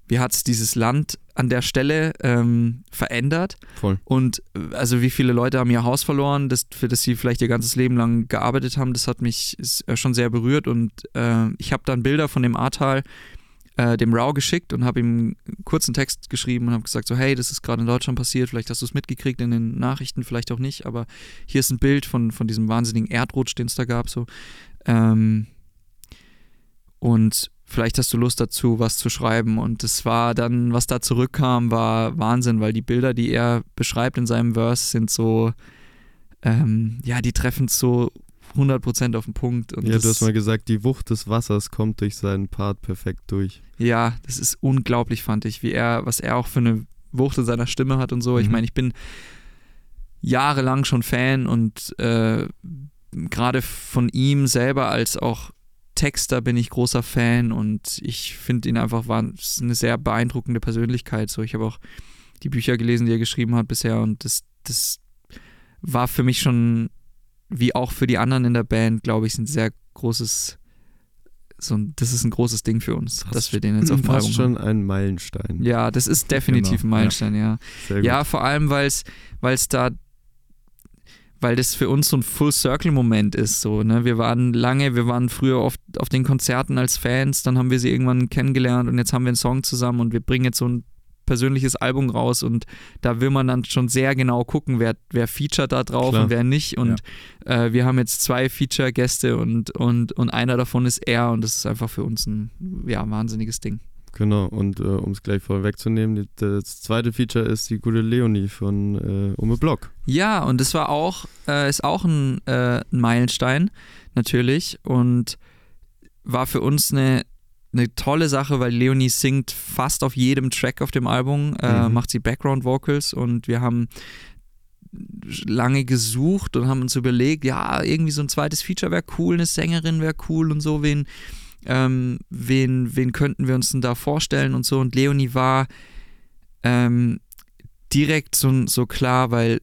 Speaker 1: wie hat es dieses Land an der Stelle ähm, verändert
Speaker 2: Voll.
Speaker 1: und äh, also wie viele Leute haben ihr Haus verloren, das, für das sie vielleicht ihr ganzes Leben lang gearbeitet haben, das hat mich äh, schon sehr berührt und äh, ich habe dann Bilder von dem Ahrtal äh, dem Rao geschickt und habe ihm einen kurzen Text geschrieben und habe gesagt so, hey, das ist gerade in Deutschland passiert, vielleicht hast du es mitgekriegt in den Nachrichten, vielleicht auch nicht, aber hier ist ein Bild von, von diesem wahnsinnigen Erdrutsch, den es da gab, so. Ähm, und vielleicht hast du Lust dazu, was zu schreiben. Und das war dann, was da zurückkam, war Wahnsinn, weil die Bilder, die er beschreibt in seinem Verse, sind so, ähm, ja, die treffen so 100% auf den Punkt. Und
Speaker 2: Ja, du hast mal gesagt, die Wucht des Wassers kommt durch seinen Part perfekt durch.
Speaker 1: Ja, das ist unglaublich, fand ich, wie er, was er auch für eine Wucht in seiner Stimme hat und so. Ich
Speaker 3: Mhm.
Speaker 1: meine, ich bin jahrelang schon Fan und äh, gerade von ihm selber als auch Texter bin ich großer Fan und ich finde ihn einfach war ist eine sehr beeindruckende Persönlichkeit. So, ich habe auch die Bücher gelesen, die er geschrieben hat bisher und das, das war für mich schon, wie auch für die anderen in der Band, glaube ich, ein sehr großes, so ein, das ist ein großes Ding für uns, dass wir den jetzt auf dem Album haben.
Speaker 2: schon ein Meilenstein.
Speaker 1: Ja, das ist definitiv
Speaker 3: Genau,
Speaker 1: ein Meilenstein, ja.
Speaker 2: Gut.
Speaker 1: Ja, vor allem, weil es da, weil das für uns so ein Full-Circle-Moment ist. So, ne? Wir waren lange, wir waren früher oft auf den Konzerten als Fans, dann haben wir sie irgendwann kennengelernt und jetzt haben wir einen Song zusammen und wir bringen jetzt so ein persönliches Album raus und da will man dann schon sehr genau gucken, wer, wer featuret da drauf
Speaker 2: Klar.
Speaker 1: und wer nicht. Und äh, wir haben jetzt zwei Feature-Gäste und, und, und einer davon ist er und das ist einfach für uns ein ja, wahnsinniges Ding.
Speaker 2: Genau, und äh, um es gleich vorwegzunehmen, das zweite Feature ist die gute Leonie von äh, Ume Block.
Speaker 1: Ja, und das war auch, äh, ist auch ein, äh, ein Meilenstein, natürlich. Und war für uns eine, eine tolle Sache, weil Leonie singt fast auf jedem Track auf dem Album, äh,
Speaker 2: Mhm.
Speaker 1: macht sie Background Vocals und wir haben lange gesucht und haben uns überlegt, ja, irgendwie so ein zweites Feature wäre cool, eine Sängerin wäre cool und so, wen, ähm, wen, wen könnten wir uns denn da vorstellen und so. Und Leonie war ähm, direkt so, so klar, weil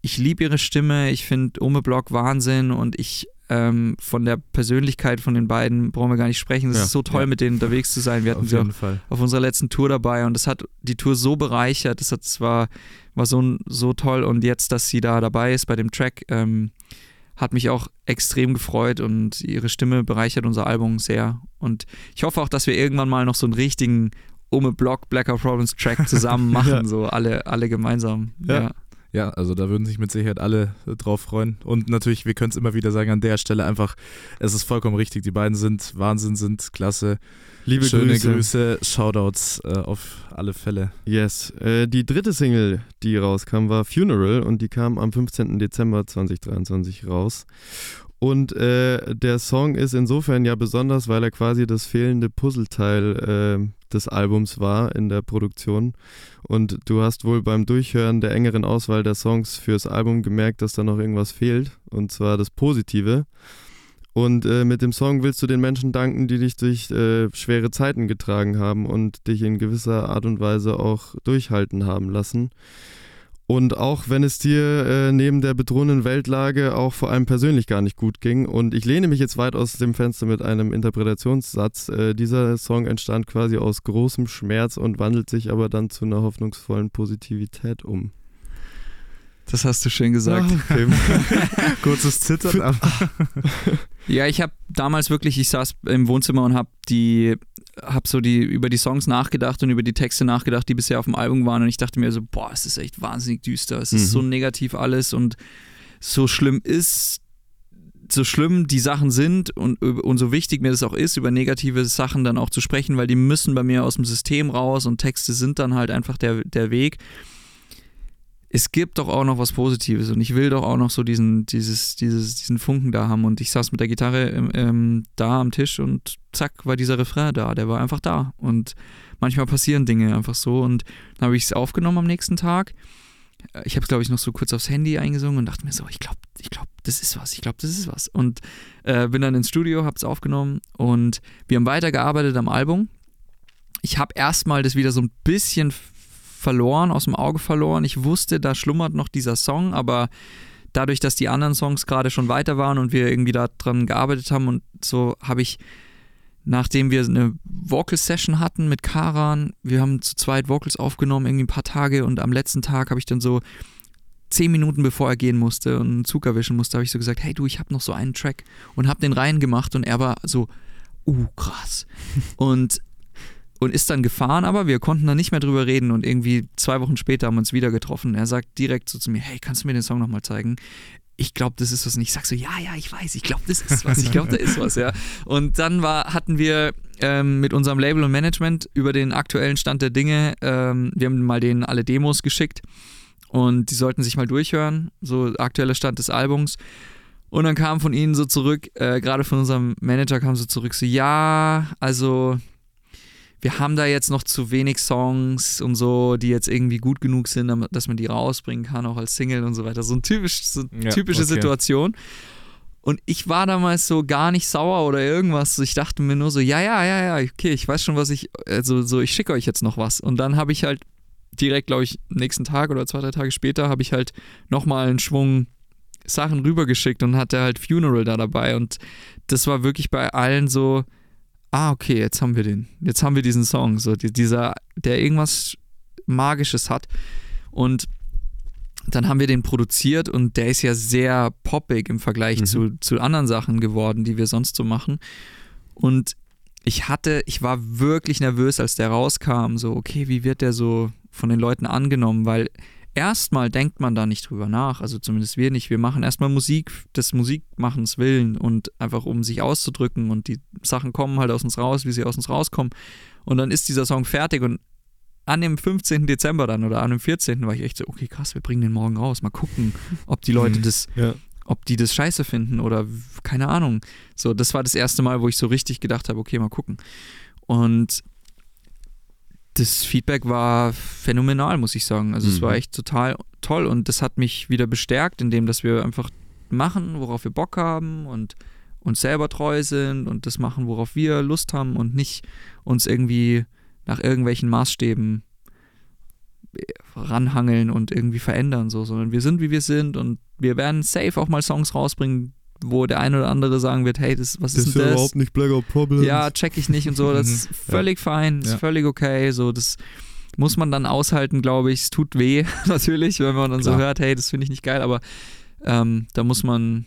Speaker 1: ich liebe ihre Stimme, ich finde Ome Block Wahnsinn und ich ähm, von der Persönlichkeit von den beiden brauchen wir gar nicht sprechen. Es
Speaker 2: Ja,
Speaker 1: ist so toll,
Speaker 3: ja.
Speaker 1: mit denen unterwegs zu sein. Wir hatten
Speaker 3: Auf
Speaker 1: sie
Speaker 3: Fall.
Speaker 1: auf unserer letzten Tour dabei und das hat die Tour so bereichert. Das hat zwar war so, so toll und jetzt, dass sie da dabei ist bei dem Track, ähm, hat mich auch extrem gefreut und ihre Stimme bereichert unser Album sehr. Und ich hoffe auch, dass wir irgendwann mal noch so einen richtigen Ume Block Blacker Problems Track zusammen machen,
Speaker 2: Ja.
Speaker 1: so alle, alle gemeinsam.
Speaker 2: Ja.
Speaker 1: Ja.
Speaker 3: Ja, also da würden sich mit Sicherheit alle äh, drauf freuen. Und natürlich, wir können es immer wieder sagen, an der Stelle einfach, es ist vollkommen richtig. Die beiden sind Wahnsinn, sind klasse.
Speaker 2: Liebe
Speaker 3: Schöne
Speaker 2: Grüße.
Speaker 3: Grüße, Shoutouts äh, auf alle Fälle.
Speaker 2: Yes. Äh, die dritte Single, die rauskam, war Funeral und die kam am 15. Dezember 2023 raus. Und äh, der Song ist insofern ja besonders, weil er quasi das fehlende Puzzleteil äh, des Albums war in der Produktion. Und du hast wohl beim Durchhören der engeren Auswahl der Songs fürs Album gemerkt, dass da noch irgendwas fehlt. Und zwar das Positive. Und äh, mit dem Song willst du den Menschen danken, die dich durch äh, schwere Zeiten getragen haben und dich in gewisser Art und Weise auch durchhalten haben lassen. Und auch wenn es dir äh, neben der bedrohenden Weltlage auch vor allem persönlich gar nicht gut ging. Und ich lehne mich jetzt weit aus dem Fenster mit einem Interpretationssatz. Äh, dieser Song entstand quasi aus großem Schmerz und wandelt sich aber dann zu einer hoffnungsvollen Positivität um.
Speaker 1: Das hast du schön gesagt.
Speaker 2: Ja.
Speaker 3: Kurzes Zittern.
Speaker 1: Ja, ich habe damals wirklich, ich saß im Wohnzimmer und habe die, habe so die über die Songs nachgedacht und über die Texte nachgedacht, die bisher auf dem Album waren und ich dachte mir so, boah, es ist echt wahnsinnig düster, es ist
Speaker 2: Mhm.
Speaker 1: so negativ alles und so schlimm ist, so schlimm die Sachen sind und, und so wichtig mir das auch ist, über negative Sachen dann auch zu sprechen, weil die müssen bei mir aus dem System raus und Texte sind dann halt einfach der, der Weg. Es gibt doch auch noch was Positives und ich will doch auch noch so diesen, dieses, dieses, diesen Funken da haben. Und ich saß mit der Gitarre ähm, da am Tisch und zack war dieser Refrain da. Der war einfach da. Und manchmal passieren Dinge einfach so. Und dann habe ich es aufgenommen am nächsten Tag. Äh, Ich habe es, glaube ich, noch so kurz aufs Handy eingesungen und dachte mir so, ich glaube, ich glaube, das ist was, ich glaube, das ist was. Und äh, bin dann ins Studio, habe es aufgenommen und wir haben weitergearbeitet am Album. Ich habe erstmal das wieder so ein bisschen verloren, aus dem Auge verloren. Ich wusste, da schlummert noch dieser Song, aber dadurch, dass die anderen Songs gerade schon weiter waren und wir irgendwie daran gearbeitet haben und so, habe ich, nachdem wir eine Vocal-Session hatten mit Karan, wir haben zu zweit Vocals aufgenommen, irgendwie ein paar Tage und am letzten Tag habe ich dann so zehn Minuten bevor er gehen musste und einen Zug erwischen musste, habe ich so gesagt, hey du, ich habe noch so einen Track und habe den reingemacht und er war so, uh, krass. und und ist dann gefahren, aber wir konnten dann nicht mehr drüber reden und irgendwie zwei Wochen später haben wir uns wieder getroffen. Er sagt direkt so zu mir, hey, kannst du mir den Song nochmal zeigen? Ich glaube, das ist was. Und ich sag so, ja, ja, ich weiß, ich glaube, das ist was, ich glaube, da ist was, ja. Und dann war, hatten wir ähm, mit unserem Label und Management über den aktuellen Stand der Dinge, ähm, wir haben mal denen alle Demos geschickt und die sollten sich mal durchhören, so aktueller Stand des Albums. Und dann kam von ihnen so zurück, äh, gerade von unserem Manager kam so zurück, so, ja, also wir haben da jetzt noch zu wenig Songs und so, die jetzt irgendwie gut genug sind, dass man die rausbringen kann, auch als Single und so weiter. So eine typisch, so
Speaker 3: Ja,
Speaker 1: typische
Speaker 3: okay.
Speaker 1: Situation. Und ich war damals so gar nicht sauer oder irgendwas. Ich dachte mir nur so, ja, ja, ja, ja, okay, ich weiß schon, was ich, also so, ich schicke euch jetzt noch was. Und dann habe ich halt direkt, glaube ich, nächsten Tag oder zwei, drei Tage später, habe ich halt nochmal einen Schwung Sachen rübergeschickt und hatte halt Funeral da dabei. Und das war wirklich bei allen so, ah, okay, jetzt haben wir den. Jetzt haben wir diesen Song, so die, dieser, der irgendwas Magisches hat. Und dann haben wir den produziert und der ist ja sehr poppig im Vergleich
Speaker 2: Mhm.
Speaker 1: zu, zu anderen Sachen geworden, die wir sonst so machen. Und ich hatte, ich war wirklich nervös, als der rauskam, so, okay, wie wird der so von den Leuten angenommen? Weil erstmal denkt man da nicht drüber nach, also zumindest wir nicht. Wir machen erstmal Musik des Musikmachens willen und einfach um sich auszudrücken und die Sachen kommen halt aus uns raus, wie sie aus uns rauskommen. Und dann ist dieser Song fertig und an dem 15. Dezember dann oder an dem 14. war ich echt so, okay, krass, wir bringen den morgen raus. Mal gucken, ob die Leute
Speaker 3: Mhm.
Speaker 1: das,
Speaker 2: Ja.
Speaker 1: ob die das scheiße finden oder keine Ahnung. So, das war das erste Mal, wo ich so richtig gedacht habe, okay, mal gucken. Und das Feedback war phänomenal, muss ich sagen. Also es
Speaker 2: Mhm.
Speaker 1: war echt total toll und das hat mich wieder bestärkt, indem dass wir einfach machen, worauf wir Bock haben und uns selber treu sind und das machen, worauf wir Lust haben und nicht uns irgendwie nach irgendwelchen Maßstäben äh, ranhangeln und irgendwie verändern, so, sondern wir sind, wie wir sind und wir werden safe auch mal Songs rausbringen, wo der eine oder andere sagen wird, hey, das, was
Speaker 2: Das
Speaker 1: ist
Speaker 2: ist
Speaker 1: denn
Speaker 2: ja
Speaker 1: das?
Speaker 2: überhaupt nicht Blackout Problems.
Speaker 1: Ja, check ich nicht und so. Das
Speaker 3: Mhm.
Speaker 1: ist völlig fein, ist
Speaker 3: Ja.
Speaker 1: völlig okay. So, das muss man dann aushalten, glaube ich. Es tut weh, natürlich, wenn man dann so
Speaker 3: Klar.
Speaker 1: hört, hey, das finde ich nicht geil, aber ähm, da muss man,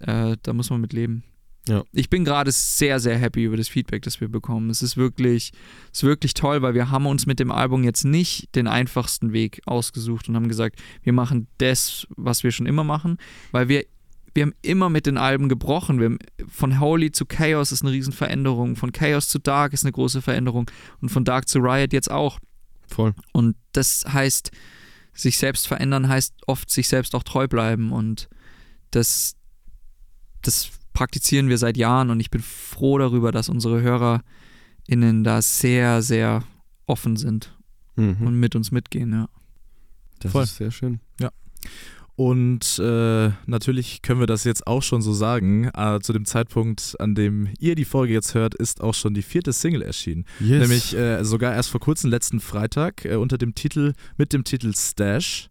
Speaker 1: äh, da muss man mit leben.
Speaker 2: Ja.
Speaker 1: Ich bin gerade sehr, sehr happy über das Feedback, das wir bekommen. Es ist wirklich, es ist wirklich toll, weil wir haben uns mit dem Album jetzt nicht den einfachsten Weg ausgesucht und haben gesagt, wir machen das, was wir schon immer machen, weil wir wir haben immer mit den Alben gebrochen. Wir haben, von Holy zu Chaos ist eine Riesenveränderung, von Chaos zu Dark ist eine große Veränderung und von Dark zu Riot jetzt auch.
Speaker 2: Voll.
Speaker 1: Und das heißt, sich selbst verändern heißt oft sich selbst auch treu bleiben und das, das praktizieren wir seit Jahren und ich bin froh darüber, dass unsere HörerInnen da sehr, sehr offen sind
Speaker 2: Mhm.
Speaker 1: und mit uns mitgehen, ja.
Speaker 2: Das
Speaker 3: Voll.
Speaker 2: ist sehr schön.
Speaker 3: Und äh, natürlich können wir das jetzt auch schon so sagen. Äh, zu dem Zeitpunkt, an dem ihr die Folge jetzt hört, ist auch schon die vierte Single erschienen.
Speaker 2: Yes.
Speaker 3: Nämlich äh, sogar erst vor kurzem, letzten Freitag, äh, unter dem Titel, mit dem Titel Stash.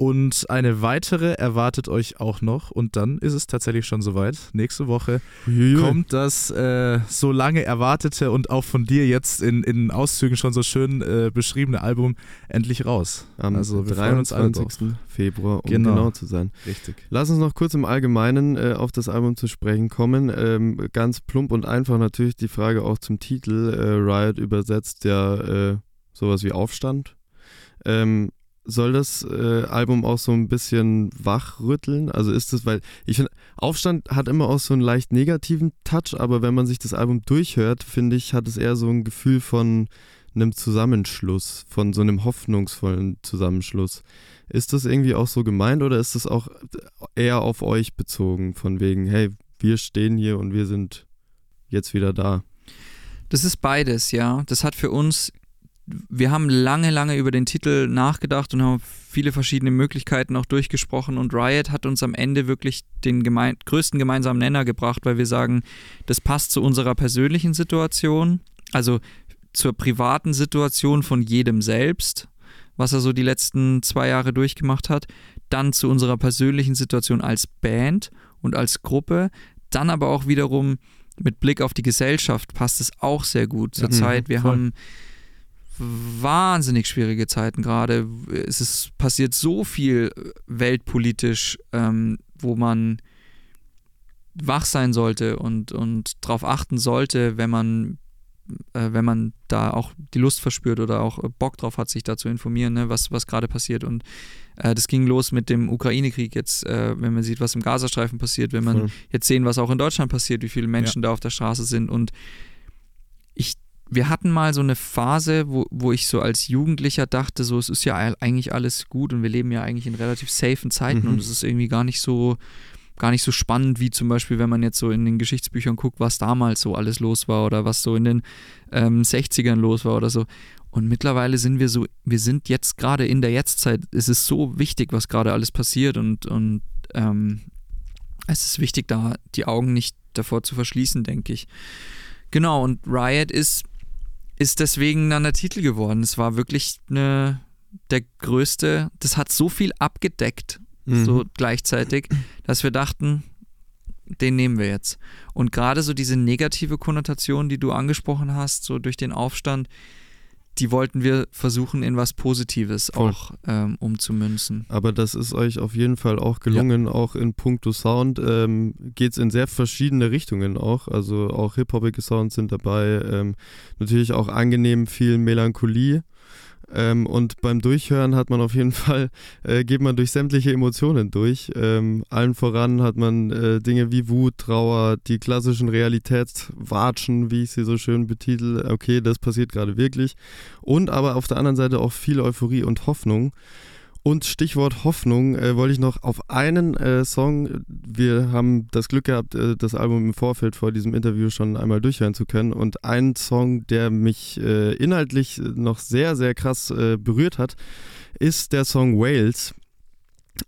Speaker 3: Und eine weitere erwartet euch auch noch. Und dann ist es tatsächlich schon soweit. Nächste Woche
Speaker 2: Uiuiui.
Speaker 3: kommt das äh, so lange erwartete und auch von dir jetzt in, in Auszügen schon so schön äh, beschriebene Album endlich raus.
Speaker 2: am
Speaker 3: also wir freuen uns alle drauf.
Speaker 2: 23. Februar, um
Speaker 3: Genau.
Speaker 2: genau, zu sein.
Speaker 3: Richtig.
Speaker 2: Lass uns noch kurz im Allgemeinen äh, auf das Album zu sprechen kommen. Ähm, ganz plump und einfach natürlich die Frage auch zum Titel. Äh, Riot übersetzt ja äh, sowas wie Aufstand. Ähm, soll das äh, Album auch so ein bisschen wachrütteln? Also ist es, weil ich finde, Aufstand hat immer auch so einen leicht negativen Touch, aber wenn man sich das Album durchhört, finde ich, hat es eher so ein Gefühl von einem Zusammenschluss, von so einem hoffnungsvollen Zusammenschluss. Ist das irgendwie auch so gemeint oder ist das auch eher auf euch bezogen, von wegen, hey, wir stehen hier und wir sind jetzt wieder da?
Speaker 1: Das ist beides, ja. Das hat für uns, wir haben lange, lange über den Titel nachgedacht und haben viele verschiedene Möglichkeiten auch durchgesprochen und Riot hat uns am Ende wirklich den gemein größten gemeinsamen Nenner gebracht, weil wir sagen, das passt zu unserer persönlichen Situation, also zur privaten Situation von jedem selbst, was er so die letzten zwei Jahre durchgemacht hat, dann zu unserer persönlichen Situation als Band und als Gruppe, dann aber auch wiederum mit Blick auf die Gesellschaft passt es auch sehr gut zur
Speaker 2: Ja,
Speaker 1: Zeit. Wir
Speaker 2: voll.
Speaker 1: haben wahnsinnig schwierige Zeiten gerade. Es ist passiert so viel weltpolitisch, ähm, wo man wach sein sollte und, und darauf achten sollte, wenn man, äh, wenn man da auch die Lust verspürt oder auch Bock drauf hat, sich da zu informieren, ne, was, was gerade passiert. Und äh, das ging los mit dem Ukraine-Krieg jetzt, äh, wenn man sieht, was im Gazastreifen passiert, wenn man
Speaker 2: Voll.
Speaker 1: jetzt sehen, was auch in Deutschland passiert, wie viele Menschen da auf der Straße sind. Und wir hatten mal so eine Phase, wo, wo ich so als Jugendlicher dachte, so es ist ja eigentlich alles gut und wir leben ja eigentlich in relativ safen Zeiten
Speaker 2: Mhm.
Speaker 1: und es ist irgendwie gar nicht so gar nicht so spannend wie zum Beispiel, wenn man jetzt so in den Geschichtsbüchern guckt, was damals so alles los war oder was so in den ähm, 60ern los war oder so. Und mittlerweile sind wir so, wir sind jetzt gerade in der Jetztzeit. Es ist so wichtig, was gerade alles passiert und, und ähm, es ist wichtig, da die Augen nicht davor zu verschließen, denke ich. Genau, und Riot ist, ist deswegen dann der Titel geworden. Es war wirklich eine, der größte, das hat so viel abgedeckt,
Speaker 2: Mhm.
Speaker 1: so gleichzeitig, dass wir dachten, den nehmen wir jetzt. Und gerade so diese negative Konnotation, die du angesprochen hast, so durch den Aufstand, die wollten wir versuchen, in was Positives
Speaker 2: Voll.
Speaker 1: auch ähm, umzumünzen.
Speaker 2: Aber das ist euch auf jeden Fall auch gelungen, auch in puncto Sound ähm, geht es in sehr verschiedene Richtungen auch. Also auch hip-hopige Sounds sind dabei, ähm, natürlich auch angenehm viel Melancholie. Ähm, und beim Durchhören hat man auf jeden Fall, äh, geht man durch sämtliche Emotionen durch. Ähm, allen voran hat man äh, Dinge wie Wut, Trauer, die klassischen Realitätswatschen, wie ich sie so schön betitel. Okay, das passiert gerade wirklich. Und aber auf der anderen Seite auch viel Euphorie und Hoffnung. Und Stichwort Hoffnung äh, wollte ich noch auf einen äh, Song, wir haben das Glück gehabt, äh, das Album im Vorfeld vor diesem Interview schon einmal durchhören zu können. Und ein Song, der mich äh, inhaltlich noch sehr, sehr krass äh, berührt hat, ist der Song Wales.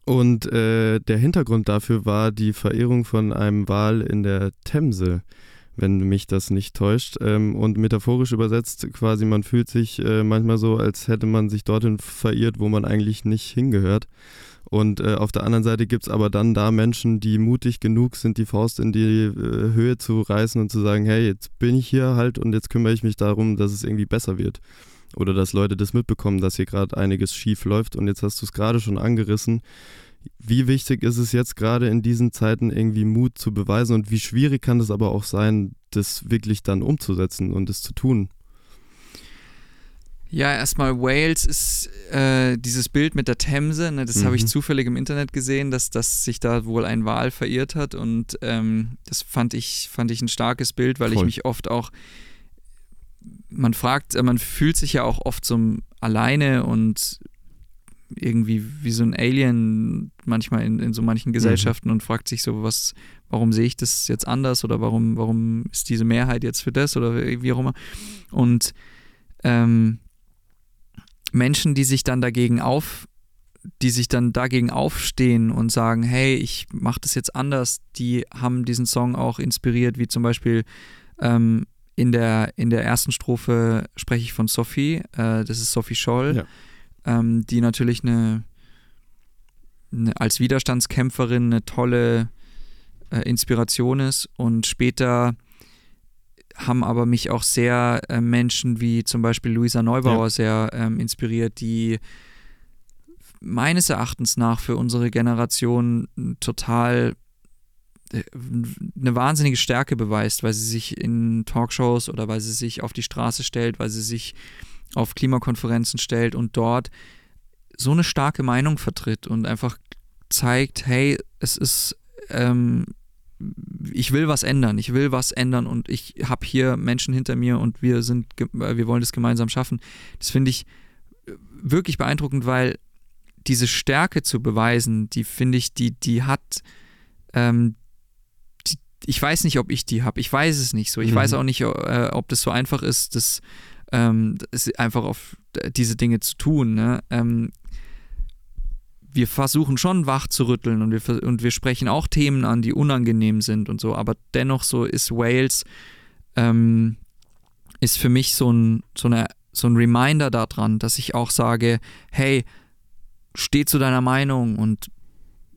Speaker 2: Und äh, der Hintergrund dafür war die Verehrung von einem Wal in der Themse, wenn mich das nicht täuscht. Ähm, und metaphorisch übersetzt quasi, man fühlt sich äh, manchmal so, als hätte man sich dorthin verirrt, wo man eigentlich nicht hingehört. Und äh, auf der anderen Seite gibt es aber dann da Menschen, die mutig genug sind, die Faust in die äh, Höhe zu reißen und zu sagen, hey, jetzt bin ich hier halt und jetzt kümmere ich mich darum, dass es irgendwie besser wird. Oder dass Leute das mitbekommen, dass hier gerade einiges schief läuft. Und jetzt hast du es gerade schon angerissen. Wie wichtig ist es jetzt gerade in diesen Zeiten irgendwie Mut zu beweisen und wie schwierig kann es aber auch sein, das wirklich dann umzusetzen und es zu tun?
Speaker 1: Ja, erstmal Wales ist äh, dieses Bild mit der Themse, ne, das habe ich
Speaker 2: Mhm.
Speaker 1: zufällig im Internet gesehen, dass, dass sich da wohl ein Wal verirrt hat und ähm, das fand ich, fand ich ein starkes Bild, weil ich
Speaker 2: Voll.
Speaker 1: mich oft auch, man fragt, äh, man fühlt sich ja auch oft so alleine und irgendwie wie so ein Alien manchmal in, in so manchen Gesellschaften und fragt sich so, was, warum sehe ich das jetzt anders oder warum, warum ist diese Mehrheit jetzt für das oder wie auch immer. Und ähm, Menschen, die sich dann dagegen auf, die sich dann dagegen aufstehen und sagen, hey, ich mache das jetzt anders, die haben diesen Song auch inspiriert, wie zum Beispiel ähm, in, der, in der ersten Strophe spreche ich von Sophie, äh, das ist Sophie Scholl,
Speaker 2: Ja.
Speaker 1: Ähm, die natürlich eine, eine als Widerstandskämpferin eine tolle äh, Inspiration ist und später haben aber mich auch sehr äh, Menschen wie zum Beispiel Luisa Neubauer
Speaker 2: Ja.
Speaker 1: sehr ähm, inspiriert, die meines Erachtens nach für unsere Generation total äh, eine wahnsinnige Stärke beweist, weil sie sich in Talkshows oder weil sie sich auf die Straße stellt, weil sie sich auf Klimakonferenzen stellt und dort so eine starke Meinung vertritt und einfach zeigt, hey, es ist, ähm, ich will was ändern, ich will was ändern und ich habe hier Menschen hinter mir und wir sind, äh, wir wollen das gemeinsam schaffen. Das finde ich äh, wirklich beeindruckend, weil diese Stärke zu beweisen, die finde ich, die, die hat, ähm, die, ich weiß nicht, ob ich die habe, ich weiß es nicht so. Ich
Speaker 2: Mhm.
Speaker 1: weiß auch nicht, äh, ob das so einfach ist, das, ähm, einfach auf diese Dinge zu tun. Ne? Ähm, wir versuchen schon wach zu rütteln und wir, und wir sprechen auch Themen an, die unangenehm sind und so, aber dennoch so ist Wales ähm, ist für mich so ein, so, eine, so ein Reminder daran, dass ich auch sage, hey, steh zu deiner Meinung und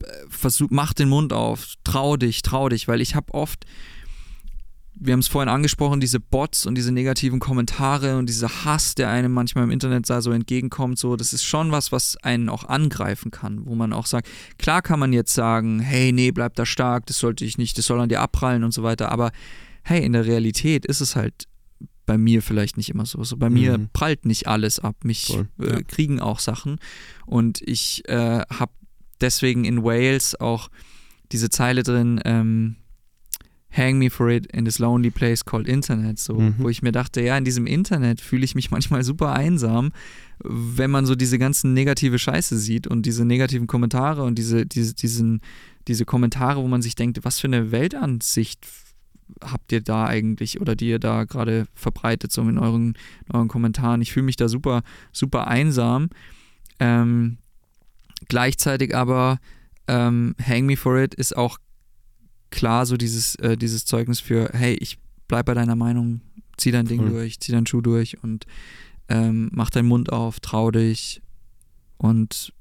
Speaker 1: äh, versuch, mach den Mund auf, trau dich, trau dich, weil ich habe oft, wir haben es vorhin angesprochen, diese Bots und diese negativen Kommentare und dieser Hass, der einem manchmal im Internet da so entgegenkommt, so, das ist schon was, was einen auch angreifen kann, wo man auch sagt, klar kann man jetzt sagen, hey, nee, bleib da stark, das sollte ich nicht, das soll an dir abprallen und so weiter, aber hey, in der Realität ist es halt bei mir vielleicht nicht immer so. so bei mir
Speaker 2: Mhm.
Speaker 1: prallt nicht alles ab. Mich
Speaker 2: Voll,
Speaker 1: äh,
Speaker 2: ja.
Speaker 1: kriegen auch Sachen. Und ich äh, habe deswegen in Wales auch diese Zeile drin, ähm, Hang me for it in this lonely place called Internet, so,
Speaker 2: Mhm.
Speaker 1: wo ich mir dachte, ja, in diesem Internet fühle ich mich manchmal super einsam, wenn man so diese ganzen negative Scheiße sieht und diese negativen Kommentare und diese, diese, diesen, diese Kommentare, wo man sich denkt, was für eine Weltansicht habt ihr da eigentlich oder die ihr da gerade verbreitet, so in euren, in euren Kommentaren. Ich fühle mich da super, super einsam. Ähm, gleichzeitig aber ähm, Hang Me For It ist auch klar so dieses, äh, dieses Zeugnis für, hey, ich bleib bei deiner Meinung, zieh dein Ding
Speaker 2: Voll.
Speaker 1: durch, zieh deinen Schuh durch und ähm, mach deinen Mund auf, trau dich und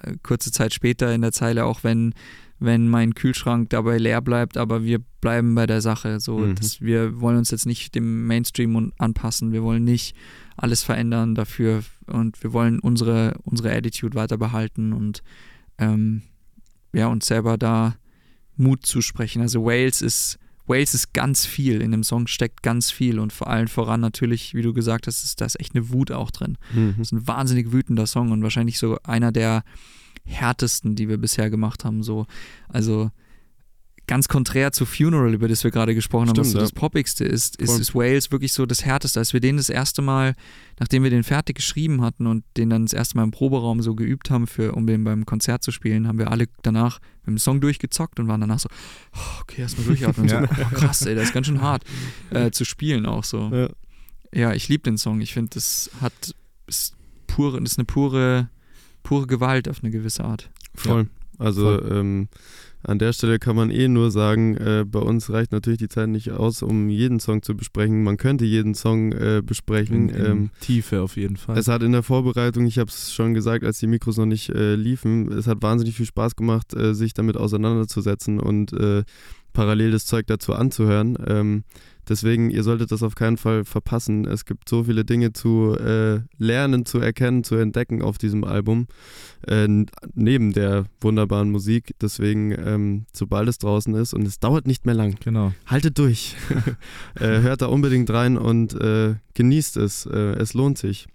Speaker 1: äh, kurze Zeit später in der Zeile auch, wenn wenn mein Kühlschrank dabei leer bleibt, aber wir bleiben bei der Sache. So,
Speaker 2: Mhm.
Speaker 1: dass wir wollen uns jetzt nicht dem Mainstream anpassen, wir wollen nicht alles verändern dafür und wir wollen unsere, unsere Attitude weiter behalten und ähm, ja, uns selber da Mut zusprechen. Also Wales ist, Wales ist ganz viel, in dem Song steckt ganz viel und vor allem voran natürlich, wie du gesagt hast, ist da ist echt eine Wut auch drin.
Speaker 2: Mhm.
Speaker 1: Das ist ein wahnsinnig wütender Song und wahrscheinlich so einer der härtesten, die wir bisher gemacht haben. So. Also ganz konträr zu Funeral, über das wir gerade gesprochen haben, was
Speaker 2: Stimmt,
Speaker 1: so
Speaker 2: ja.
Speaker 1: das Poppigste ist, ist,
Speaker 2: Voll.
Speaker 1: ist Wales wirklich so das Härteste. Als wir den das erste Mal, nachdem wir den fertig geschrieben hatten und den dann das erste Mal im Proberaum so geübt haben, für, um den beim Konzert zu spielen, haben wir alle danach haben den Song durchgezockt und waren danach so, oh, okay, erstmal durchatmen.
Speaker 3: Ja.
Speaker 1: So, oh, krass, ey, das ist ganz schön hart äh, zu spielen auch so.
Speaker 2: Ja.
Speaker 1: Ja, ich liebe den Song. Ich finde, das hat ist pure, das ist eine pure, pure Gewalt auf eine gewisse Art.
Speaker 2: Voll. Also Ähm, an der Stelle kann man eh nur sagen, äh, bei uns reicht natürlich die Zeit nicht aus, um jeden Song zu besprechen. Man könnte jeden Song äh, besprechen.
Speaker 3: In, in
Speaker 2: ähm,
Speaker 3: Tiefe auf jeden Fall.
Speaker 2: es hat in der Vorbereitung, ich habe es schon gesagt, als die Mikros noch nicht äh, liefen, es hat wahnsinnig viel Spaß gemacht, äh, sich damit auseinanderzusetzen und äh, parallel das Zeug dazu anzuhören. Ähm, deswegen, ihr solltet das auf keinen Fall verpassen. Es gibt so viele Dinge zu äh, lernen, zu erkennen, zu entdecken auf diesem Album, äh, neben der wunderbaren Musik. Deswegen, ähm, sobald es draußen ist, und es dauert nicht mehr lang,
Speaker 3: genau.
Speaker 2: haltet durch. äh, hört da unbedingt rein und äh, genießt es. Äh, es lohnt sich.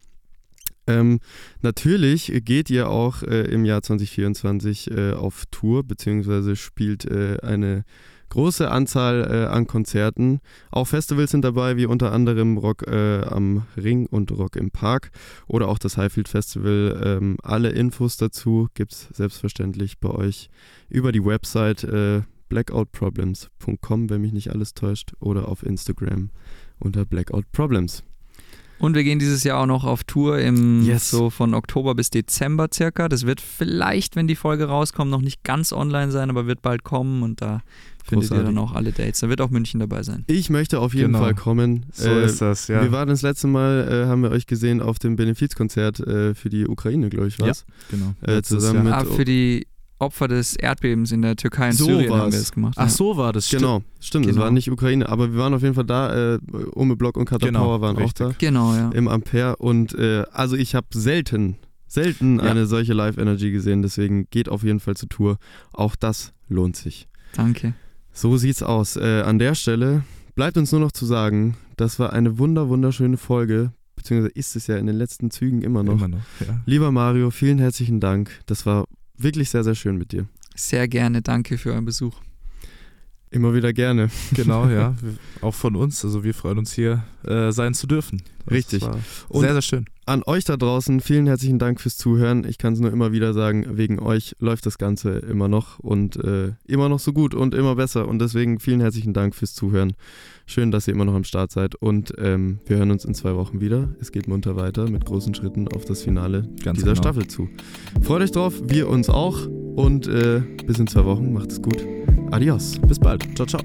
Speaker 2: Ähm, natürlich geht ihr auch äh, im Jahr 2024 äh, auf Tour, beziehungsweise spielt äh, eine große Anzahl äh, an Konzerten. Auch Festivals sind dabei, wie unter anderem Rock äh, am Ring und Rock im Park oder auch das Highfield Festival. Ähm, alle Infos dazu gibt es selbstverständlich bei euch über die Website äh, blackoutproblems.com, wenn mich nicht alles täuscht, oder auf Instagram unter blackoutproblems.
Speaker 1: Und wir gehen dieses Jahr auch noch auf Tour im
Speaker 2: Yes.
Speaker 1: so von Oktober bis Dezember circa. Das wird vielleicht, wenn die Folge rauskommt, noch nicht ganz online sein, aber wird bald kommen und da findet ihr
Speaker 2: Großartig.
Speaker 1: dann auch alle Dates. Da wird auch München dabei sein.
Speaker 2: Ich möchte auf jeden
Speaker 3: Genau.
Speaker 2: Fall kommen.
Speaker 3: So
Speaker 2: Äh,
Speaker 3: ist das, ja.
Speaker 2: Wir waren das letzte Mal, äh, haben wir euch gesehen auf dem Benefizkonzert äh, für die Ukraine, glaube ich, was?
Speaker 3: genau.
Speaker 2: Äh, zusammen mit-
Speaker 1: Ah, für die Opfer des Erdbebens in der Türkei und
Speaker 2: So
Speaker 1: Syrien haben
Speaker 2: war's.
Speaker 1: wir das gemacht.
Speaker 3: Ach
Speaker 1: ja.
Speaker 3: so war das, stimmt.
Speaker 2: Genau, stimmt. Es
Speaker 1: Genau.
Speaker 2: war nicht Ukraine, aber wir waren auf jeden Fall da. Äh, Ome Block und Kata
Speaker 3: Genau,
Speaker 2: Power waren
Speaker 3: richtig.
Speaker 2: auch da
Speaker 1: Genau, ja.
Speaker 2: im Ampere. Und äh, also ich habe selten, selten
Speaker 1: Ja.
Speaker 2: eine solche Live-Energy gesehen. Deswegen geht auf jeden Fall zur Tour. Auch das lohnt sich.
Speaker 1: Danke.
Speaker 2: So sieht's aus. Äh, an der Stelle bleibt uns nur noch zu sagen, das war eine wunder, wunderschöne Folge. Beziehungsweise ist es ja in den letzten Zügen immer noch.
Speaker 3: Immer noch, ja.
Speaker 2: Lieber Mario, vielen herzlichen Dank. Das war wirklich sehr, sehr schön mit dir.
Speaker 1: Sehr gerne. Danke für euren Besuch.
Speaker 2: Immer wieder gerne.
Speaker 3: Genau, ja. Auch von uns. Also wir freuen uns hier äh, sein zu dürfen. Das
Speaker 2: Richtig.
Speaker 3: sehr, sehr schön.
Speaker 2: An euch da draußen, vielen herzlichen Dank fürs Zuhören. Ich kann es nur immer wieder sagen, wegen euch läuft das Ganze immer noch und äh, immer noch so gut und immer besser. Und deswegen vielen herzlichen Dank fürs Zuhören. Schön, dass ihr immer noch am Start seid. Und ähm, wir hören uns in zwei Wochen wieder. Es geht munter weiter mit großen Schritten auf das Finale
Speaker 3: Ganz
Speaker 2: dieser
Speaker 3: genau.
Speaker 2: Staffel zu. Freut euch drauf, wir uns auch. Und äh, bis in zwei Wochen. Macht es gut. Adios.
Speaker 3: Bis bald. Ciao, ciao.